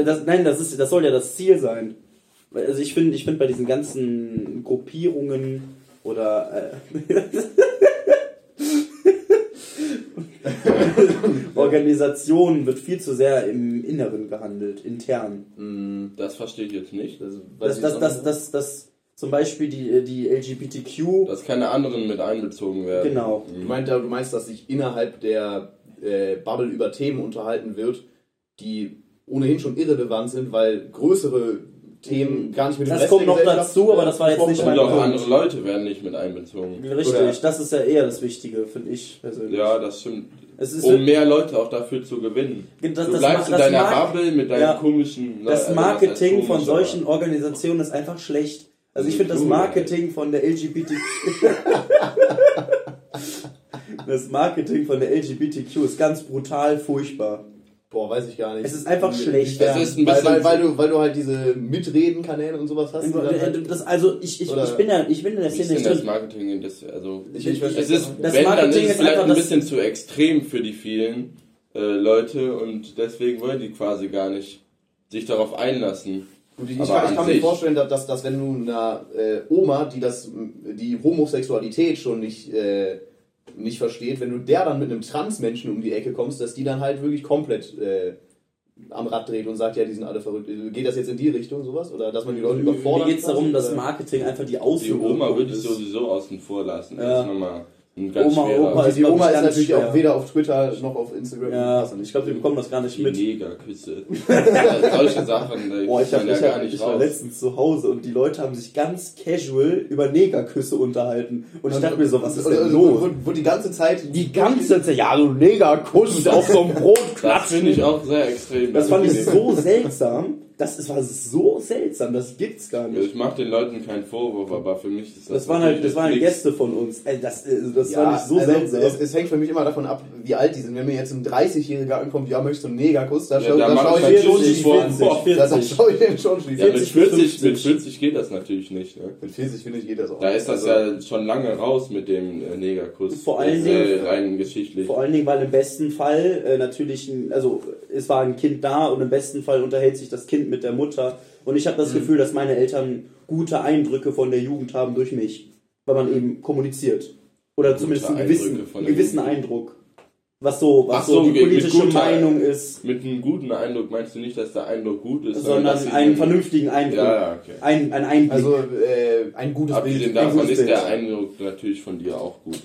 Speaker 3: Das, nein, das ist, das soll ja das Ziel sein. Also ich finde, ich finde bei diesen ganzen Gruppierungen oder äh, (laughs) Organisationen wird viel zu sehr im Inneren gehandelt, intern.
Speaker 1: Das verstehe ich jetzt nicht.
Speaker 2: Das,
Speaker 3: dass, dass, dass, dass, dass zum Beispiel die, die LGBTQ,
Speaker 1: Dass keine anderen mit einbezogen werden.
Speaker 3: genau,
Speaker 2: Du meinst, du meinst, dass sich innerhalb der äh, Bubble über Themen unterhalten wird, die ohnehin schon irrelevant sind, weil größere Themen gar nicht mit
Speaker 3: Das kommt noch dazu, aber das war jetzt
Speaker 2: besprochen
Speaker 3: nicht
Speaker 1: Und
Speaker 3: mein
Speaker 2: werden.
Speaker 1: auch
Speaker 3: Punkt.
Speaker 1: andere Leute werden nicht mit einbezogen.
Speaker 3: richtig,
Speaker 2: Oder-
Speaker 3: das ist ja eher das Wichtige, finde ich persönlich.
Speaker 1: Ja, das stimmt.
Speaker 3: Es ist
Speaker 1: Um mehr Leute auch dafür zu gewinnen.
Speaker 3: Das-
Speaker 1: du
Speaker 3: das
Speaker 1: bleibst in
Speaker 3: das
Speaker 1: deiner Bubble mit deinen
Speaker 3: ja.
Speaker 1: komischen...
Speaker 3: das
Speaker 1: also was heißt
Speaker 3: Marketing von
Speaker 1: komisch, aber-
Speaker 3: solchen Organisationen ist einfach schlecht. Also ich
Speaker 1: Also
Speaker 3: finde (laughs) das Marketing von der LGBTQ Das Marketing von der LGBTQ ist ganz brutal furchtbar.
Speaker 2: Boah, weiß ich gar nicht.
Speaker 3: Es ist einfach schlecht.
Speaker 2: Ja,
Speaker 1: Es ist ein
Speaker 2: weil,
Speaker 1: bisschen-
Speaker 2: weil, weil, du, weil du halt diese Mitreden-Kanäle und sowas hast. dann halt,
Speaker 3: Das, also ich, ich, ich bin ja ich bin in der Szene nicht
Speaker 1: das
Speaker 3: drin.
Speaker 1: Marketing? Das, also,
Speaker 2: ich, ich verstehe
Speaker 1: es ist,
Speaker 3: Das
Speaker 1: wenn, dann
Speaker 3: Marketing
Speaker 1: ist es
Speaker 3: ist
Speaker 1: vielleicht ein
Speaker 3: das-
Speaker 1: bisschen zu extrem für die vielen äh, Leute und deswegen wollen die quasi gar nicht sich darauf einlassen.
Speaker 2: Gut, ich, ich kann, ich
Speaker 1: an
Speaker 2: kann mir vorstellen, dass, dass, dass wenn du einer äh, Oma, die das, die Homosexualität schon nicht, äh, nicht versteht, wenn du der dann mit einem Transmenschen um die Ecke kommst, dass die dann halt wirklich komplett äh, am Rad dreht und sagt, ja, die sind alle verrückt. Geht das jetzt in die Richtung, sowas? Oder dass man die Leute überfordert?
Speaker 3: Mir geht es darum, dass? Marketing einfach die
Speaker 1: Die
Speaker 3: Außenwirkung
Speaker 1: Oma würde ich sowieso außen vor lassen.
Speaker 3: Ja.
Speaker 1: Das ist nochmal
Speaker 3: Oma,
Speaker 2: Also die Oma ist natürlich
Speaker 3: schwer.
Speaker 2: auch weder auf Twitter noch auf Instagram.
Speaker 3: Ja,
Speaker 2: nicht.
Speaker 3: ich glaube, die bekommen das gar nicht mit.
Speaker 1: Negerküsse. (laughs) Solche Sachen,
Speaker 3: Boah, ich, hab, ich,
Speaker 1: ja gar
Speaker 3: hab,
Speaker 1: nicht
Speaker 3: ich war
Speaker 1: raus.
Speaker 3: letztens zu Hause und die Leute haben sich ganz casual über Negerküsse unterhalten. Und ich dachte mir so, was ist
Speaker 2: Also,
Speaker 3: denn
Speaker 2: also,
Speaker 3: los?
Speaker 2: Wo, wo die ganze Zeit.
Speaker 3: Die ganze Zeit, ja, du Negerkuss auf so einem Brot
Speaker 1: Das finde ich
Speaker 3: klatschen.
Speaker 1: auch sehr extrem.
Speaker 3: Das fand ich so seltsam. Das ist, war so seltsam, das gibt's gar
Speaker 1: Also
Speaker 3: nicht.
Speaker 1: ich mache den Leuten keinen Vorwurf, aber für mich ist das.
Speaker 3: Das waren halt, das waren
Speaker 1: jetzt
Speaker 3: Gäste von uns. Ey, das, äh, das
Speaker 2: Ja,
Speaker 3: war nicht so
Speaker 2: also
Speaker 3: seltsam.
Speaker 2: es, es hängt für mich immer davon ab, wie alt die sind. Wenn mir jetzt ein 30-Jähriger ankommt, ja, möchtest du einen Negerkuss, da,
Speaker 1: Ja,
Speaker 2: schau,
Speaker 1: da
Speaker 2: da schaue
Speaker 1: ich
Speaker 2: mir schon die
Speaker 1: vor-
Speaker 2: 40.
Speaker 1: vor-
Speaker 2: Da, da
Speaker 3: 40.
Speaker 2: schaue ich mir schon die
Speaker 1: Ja, mit
Speaker 3: 40,
Speaker 1: 40,
Speaker 3: 50.
Speaker 1: mit 40 geht das natürlich nicht. Ne?
Speaker 2: Mit 40 finde ich geht das auch.
Speaker 1: Da ist das
Speaker 2: Also,
Speaker 1: ja schon lange raus mit dem äh, Negerkuss.
Speaker 3: Vor allen
Speaker 1: Jetzt,
Speaker 3: Dingen-
Speaker 1: äh, rein geschichtlich.
Speaker 3: Vor allen Dingen, weil im besten Fall äh, natürlich, ein, also es war ein Kind da und im besten Fall unterhält sich das Kind mit der Mutter. Und ich habe
Speaker 1: Mhm.
Speaker 3: das Gefühl, dass meine Eltern gute Eindrücke von der Jugend haben durch mich, weil man eben kommuniziert. Oder
Speaker 1: Gute
Speaker 3: zumindest einen gewissen, einen
Speaker 1: der
Speaker 3: gewissen
Speaker 1: Jugend.
Speaker 3: Eindruck. Was so, was so,
Speaker 1: so,
Speaker 3: die politische
Speaker 1: guter-
Speaker 3: Meinung ist,
Speaker 1: Mit einem guten Eindruck meinst du nicht, dass der Eindruck gut ist,
Speaker 3: sondern
Speaker 1: sie
Speaker 3: einen vernünftigen Eindruck.
Speaker 1: Ja, ja, okay.
Speaker 3: Ein, ein Einblick.
Speaker 2: also äh, ein gutes
Speaker 1: Abgesehen
Speaker 2: Bild.
Speaker 1: davon ist der
Speaker 2: Bild.
Speaker 1: Eindruck natürlich von dir auch gut,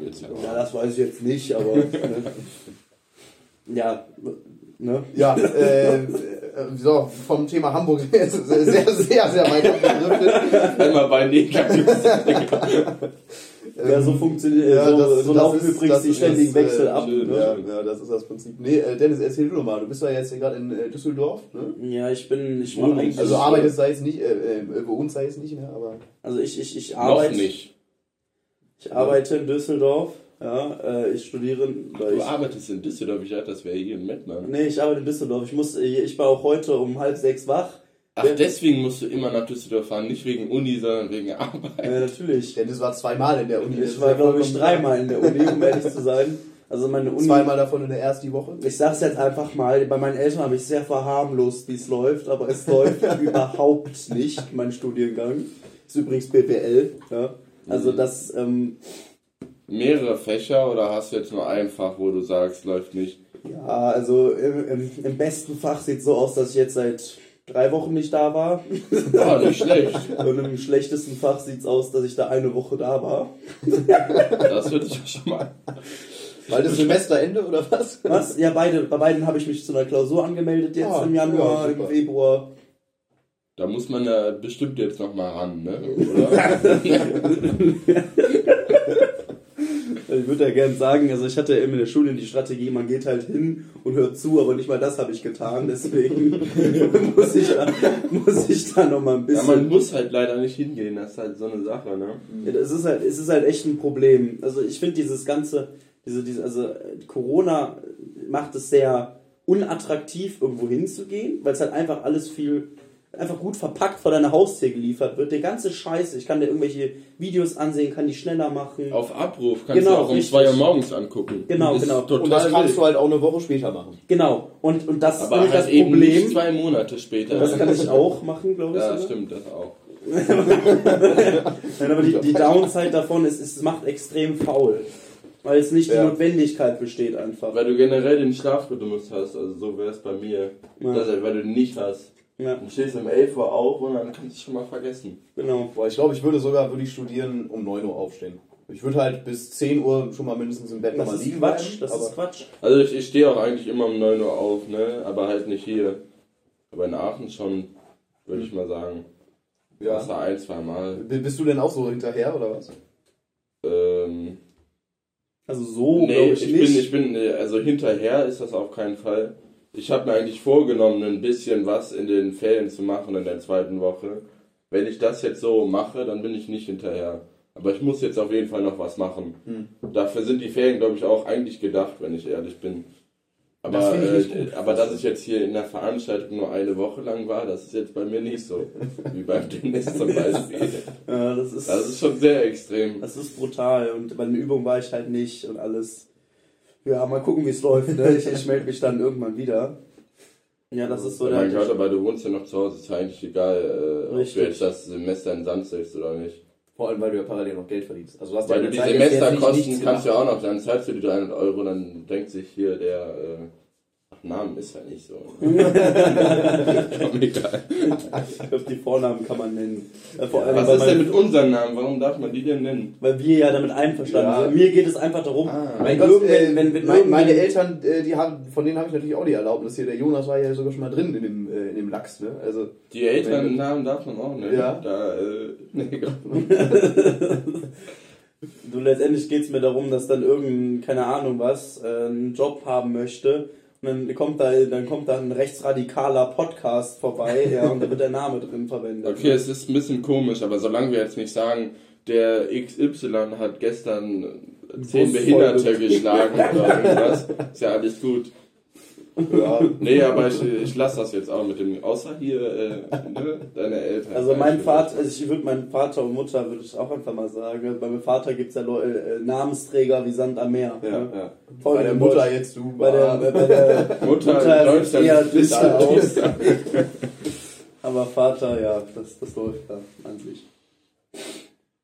Speaker 1: geht's ja
Speaker 3: das weiß ich jetzt nicht, aber. (laughs) ne. Ja, ne?
Speaker 2: Ja, (laughs) äh, so, vom Thema Hamburg (laughs) sehr, sehr, sehr, sehr weit abgedriftet.
Speaker 1: Einmal bei Negerkuss.
Speaker 3: Ja, so funktioniert,
Speaker 2: Ja,
Speaker 3: so,
Speaker 2: das-
Speaker 3: so
Speaker 2: das
Speaker 3: laufen
Speaker 2: ist-
Speaker 3: übrigens
Speaker 2: das
Speaker 3: die
Speaker 2: ist,
Speaker 3: ständigen
Speaker 2: äh,
Speaker 3: Wechsel ab.
Speaker 1: schön,
Speaker 3: Ne?
Speaker 2: Ja, ja, das ist das Prinzip. Nee, äh, Dennis, erzähl du doch mal. Du bist ja jetzt hier gerade in äh, Düsseldorf, ne?
Speaker 3: Ja, ich bin, ich wohne eigentlich,
Speaker 2: Also arbeitest da jetzt nicht, äh, äh, wohnst da jetzt nicht mehr, aber...
Speaker 3: also ich, ich, ich
Speaker 1: Noch
Speaker 3: arbeite,
Speaker 1: nicht.
Speaker 3: ich arbeite in Düsseldorf, ja, äh, ich studiere,
Speaker 1: Du
Speaker 3: ich,
Speaker 1: arbeitest in Düsseldorf, ich dachte, das wäre hier in Mettmann.
Speaker 3: nee, ich arbeite in Düsseldorf, ich muss, ich war auch heute um halb sechs wach,
Speaker 1: Ach, deswegen musst du immer nach Düsseldorf fahren, nicht wegen Uni, sondern wegen Arbeit.
Speaker 3: äh, natürlich,
Speaker 2: Dennis war zweimal in der Uni. Das
Speaker 3: ich war
Speaker 2: ja
Speaker 3: glaube ich dreimal in der Uni, um (laughs) ehrlich zu sein, also meine Uni,
Speaker 2: Zweimal davon in der ersten Woche.
Speaker 3: ich sag's jetzt einfach mal, bei meinen Eltern habe ich sehr verharmlost, wie es läuft, aber es läuft (laughs) überhaupt nicht, mein Studiengang, ist übrigens BWL, ja, also
Speaker 1: Mhm.
Speaker 3: das, ähm,
Speaker 1: Mehrere Fächer oder hast du jetzt nur ein Fach, wo du sagst, läuft nicht?
Speaker 3: Ja, also im, im, im besten Fach sieht so aus, dass ich jetzt seit drei Wochen nicht da war. (laughs)
Speaker 1: Ah, nicht schlecht.
Speaker 3: Und im schlechtesten Fach sieht es aus, dass ich da eine Woche da war. (laughs)
Speaker 1: Das würde ich ja schon mal.
Speaker 2: Weil das Semesterende oder was?
Speaker 3: Was? Ja, beide, bei beiden habe ich mich zu einer Klausur angemeldet jetzt
Speaker 2: Ah,
Speaker 3: im Januar,
Speaker 2: ja,
Speaker 3: im. Februar.
Speaker 1: Da muss man ja bestimmt jetzt noch mal ran, ne? (laughs) Oder?
Speaker 3: Ich würde ja gern sagen, also ich hatte ja immer in der Schule die Strategie, man geht halt hin und hört zu, aber nicht mal das habe ich getan, deswegen (laughs) muss ich da, muss ich da nochmal ein
Speaker 1: ja,
Speaker 3: bisschen...
Speaker 1: man muss halt leider nicht hingehen, das ist halt so eine Sache, ne?
Speaker 3: Ja, Es ist halt, es ist halt echt ein Problem. Also ich finde dieses ganze, diese, diese, also Corona macht es sehr unattraktiv, irgendwo hinzugehen, weil es halt einfach alles viel, einfach gut verpackt vor deiner Haustür geliefert wird. Der ganze Scheiße, ich kann dir irgendwelche Videos ansehen, kann die schneller machen.
Speaker 1: Auf Abruf kannst
Speaker 3: Genau,
Speaker 1: du auch um
Speaker 3: richtig.
Speaker 1: 2 Uhr morgens angucken.
Speaker 3: Genau,
Speaker 1: ist
Speaker 3: genau.
Speaker 2: Und das kannst
Speaker 1: wild.
Speaker 2: du halt auch eine Woche später machen.
Speaker 3: Genau. Und, und das ist
Speaker 1: Aber
Speaker 3: nämlich
Speaker 1: halt
Speaker 3: das
Speaker 1: eben
Speaker 3: Problem.
Speaker 1: zwei Monate später.
Speaker 3: Das kann ich auch machen, glaube ich.
Speaker 1: ja,
Speaker 3: sogar.
Speaker 1: stimmt, das auch. (laughs)
Speaker 3: Nein, aber die, die Downside davon ist, es macht extrem faul. Weil es nicht
Speaker 2: Ja.
Speaker 3: die Notwendigkeit besteht einfach.
Speaker 1: Weil du generell den Schlafrhythmus hast, also so wäre es bei mir.
Speaker 3: Ja.
Speaker 1: Dass, weil du den nicht hast.
Speaker 3: Ja,
Speaker 1: Du stehst um 11 Uhr auf und dann kannst du schon mal vergessen.
Speaker 3: genau.
Speaker 2: Boah, ich glaube, ich würde sogar, würde ich studieren, um 9 Uhr aufstehen. Ich würde halt bis 10 Uhr schon mal mindestens im Bett
Speaker 3: Das
Speaker 2: nochmal
Speaker 3: ist
Speaker 2: liegen
Speaker 3: Quatsch,
Speaker 2: bleiben,
Speaker 3: das
Speaker 2: aber
Speaker 3: ist Quatsch.
Speaker 1: Also ich, ich stehe auch eigentlich immer um 9 Uhr auf, ne? Aber halt nicht hier. Aber in Aachen schon, würde ich mal sagen.
Speaker 2: ja.
Speaker 1: Außer ein, zwei Mal.
Speaker 2: B- Bist du denn auch so hinterher oder was?
Speaker 1: Ähm,
Speaker 3: Also so
Speaker 1: nee,
Speaker 3: glaube ich,
Speaker 1: ich,
Speaker 3: nicht.
Speaker 1: bin, ich bin, also hinterher ist das auf keinen Fall. Ich habe mir eigentlich vorgenommen, ein bisschen was in den Ferien zu machen in der zweiten Woche. Wenn ich das jetzt so mache, dann bin ich nicht hinterher. Aber ich muss jetzt auf jeden Fall noch was machen.
Speaker 2: Hm.
Speaker 1: Dafür sind die Ferien, glaube ich, auch eigentlich gedacht, wenn ich ehrlich bin. Aber,
Speaker 2: Das
Speaker 1: äh, aber dass ich jetzt hier in der Veranstaltung nur eine Woche lang war, das ist jetzt bei mir nicht so. Wie beim (laughs) Dennis zum Beispiel.
Speaker 3: ja, das, ist,
Speaker 1: Das ist schon sehr extrem.
Speaker 3: das ist brutal. Und bei den Übungen war ich halt nicht und alles. Ja, mal gucken, wie es läuft. Ne? Ich, ich melde mich dann irgendwann wieder. Ja, das ist so
Speaker 1: mein Gott,
Speaker 3: der.
Speaker 1: aber du wohnst ja noch zu Hause, ist ja eigentlich egal, äh, ob du jetzt das Semester in Sand setzt oder nicht.
Speaker 2: Vor allem, weil du ja parallel noch Geld verdienst. Also hast
Speaker 1: Weil
Speaker 2: ja
Speaker 1: du die
Speaker 2: der Zeit
Speaker 1: Semesterkosten kannst du ja auch noch, dann zahlst du die 300 Euro, dann denkt sich hier der, äh, Namen ist ja nicht so. (laughs) Komm, egal.
Speaker 3: Ich glaube, die Vornamen kann man nennen. Äh, vor allem,
Speaker 1: Was ist denn
Speaker 3: mein,
Speaker 1: mit unseren Namen? Warum darf man die denn nennen?
Speaker 3: weil wir ja damit einverstanden
Speaker 2: Ja.
Speaker 3: sind. Mir geht es einfach darum,
Speaker 1: Ah.
Speaker 3: wenn
Speaker 2: Mein Gott, äh,
Speaker 3: wenn, wenn
Speaker 2: mein,
Speaker 3: irgendwann-
Speaker 2: meine Eltern, äh, die haben, von denen habe ich natürlich auch die Erlaubnis hier. Der Jonas war ja sogar schon mal drin in dem, äh, in dem Lachs, ne? Also,
Speaker 1: Die älteren Namen darf man auch nennen.
Speaker 2: Ja.
Speaker 1: Da, äh, (laughs) nee.
Speaker 3: Du, letztendlich geht es mir darum, dass dann irgendein, keine Ahnung was, äh, einen Job haben möchte Und dann kommt da, dann kommt da ein rechtsradikaler Podcast vorbei, ja, und da wird der Name drin verwendet.
Speaker 1: Okay, es ist ein bisschen komisch, aber solange wir jetzt nicht sagen, der XY hat gestern zehn Behinderte geschlagen oder (laughs) irgendwas, ist ja alles gut.
Speaker 2: Ja.
Speaker 1: Nee, aber ich, ich lasse das jetzt auch mit dem, außer hier, äh, ne, deine Eltern.
Speaker 3: Also mein Vater, also ich würde meinen Vater und Mutter würde ich auch einfach mal sagen. Bei meinem Vater gibt es ja Leu äh, Namensträger wie Sand am Meer.
Speaker 1: Ja,
Speaker 3: ne?
Speaker 1: ja.
Speaker 3: Voll
Speaker 2: Bei der Mutter
Speaker 3: Deutsch-
Speaker 2: jetzt du.
Speaker 3: Bei der, bei der
Speaker 1: Mutter, (laughs)
Speaker 3: Mutter
Speaker 1: in Deutschland
Speaker 3: eher düster aus. (laughs) Aber Vater, ja, das, das läuft da an sich.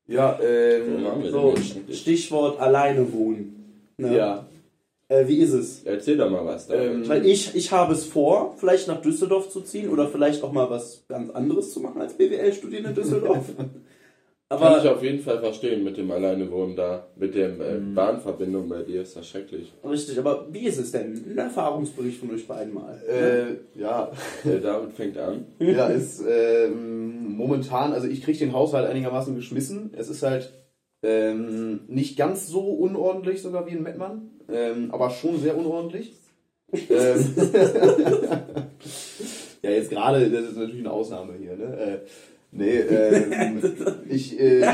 Speaker 2: Ja, ähm,
Speaker 3: So? Stichwort alleine wohnen. Ne?
Speaker 2: ja.
Speaker 3: Äh, wie ist es?
Speaker 1: Erzähl doch mal was da.
Speaker 2: Ähm,
Speaker 3: Weil ich, ich habe es vor, vielleicht nach Düsseldorf zu ziehen oder vielleicht auch mal was ganz anderes zu machen als BWL studieren in Düsseldorf. (laughs)
Speaker 1: Kann ich
Speaker 3: Aber
Speaker 1: auf jeden Fall verstehen mit dem Alleinewohnen da, mit der äh,
Speaker 3: Mhm.
Speaker 1: Bahnverbindung bei dir ist das schrecklich.
Speaker 3: richtig, aber wie ist es denn? Ein Erfahrungsbericht von euch beiden mal.
Speaker 2: Äh, ja, (laughs)
Speaker 1: Der David fängt an.
Speaker 2: ja, ist ähm, momentan, also ich kriege den Haushalt einigermaßen geschmissen. Es ist halt ähm, nicht ganz so unordentlich sogar wie in Mettmann, ähm, aber schon sehr unordentlich. (laughs) ähm, (laughs) ja, jetzt gerade, das ist natürlich eine Ausnahme hier, ne? Äh, nee, ähm, (laughs) ich, äh,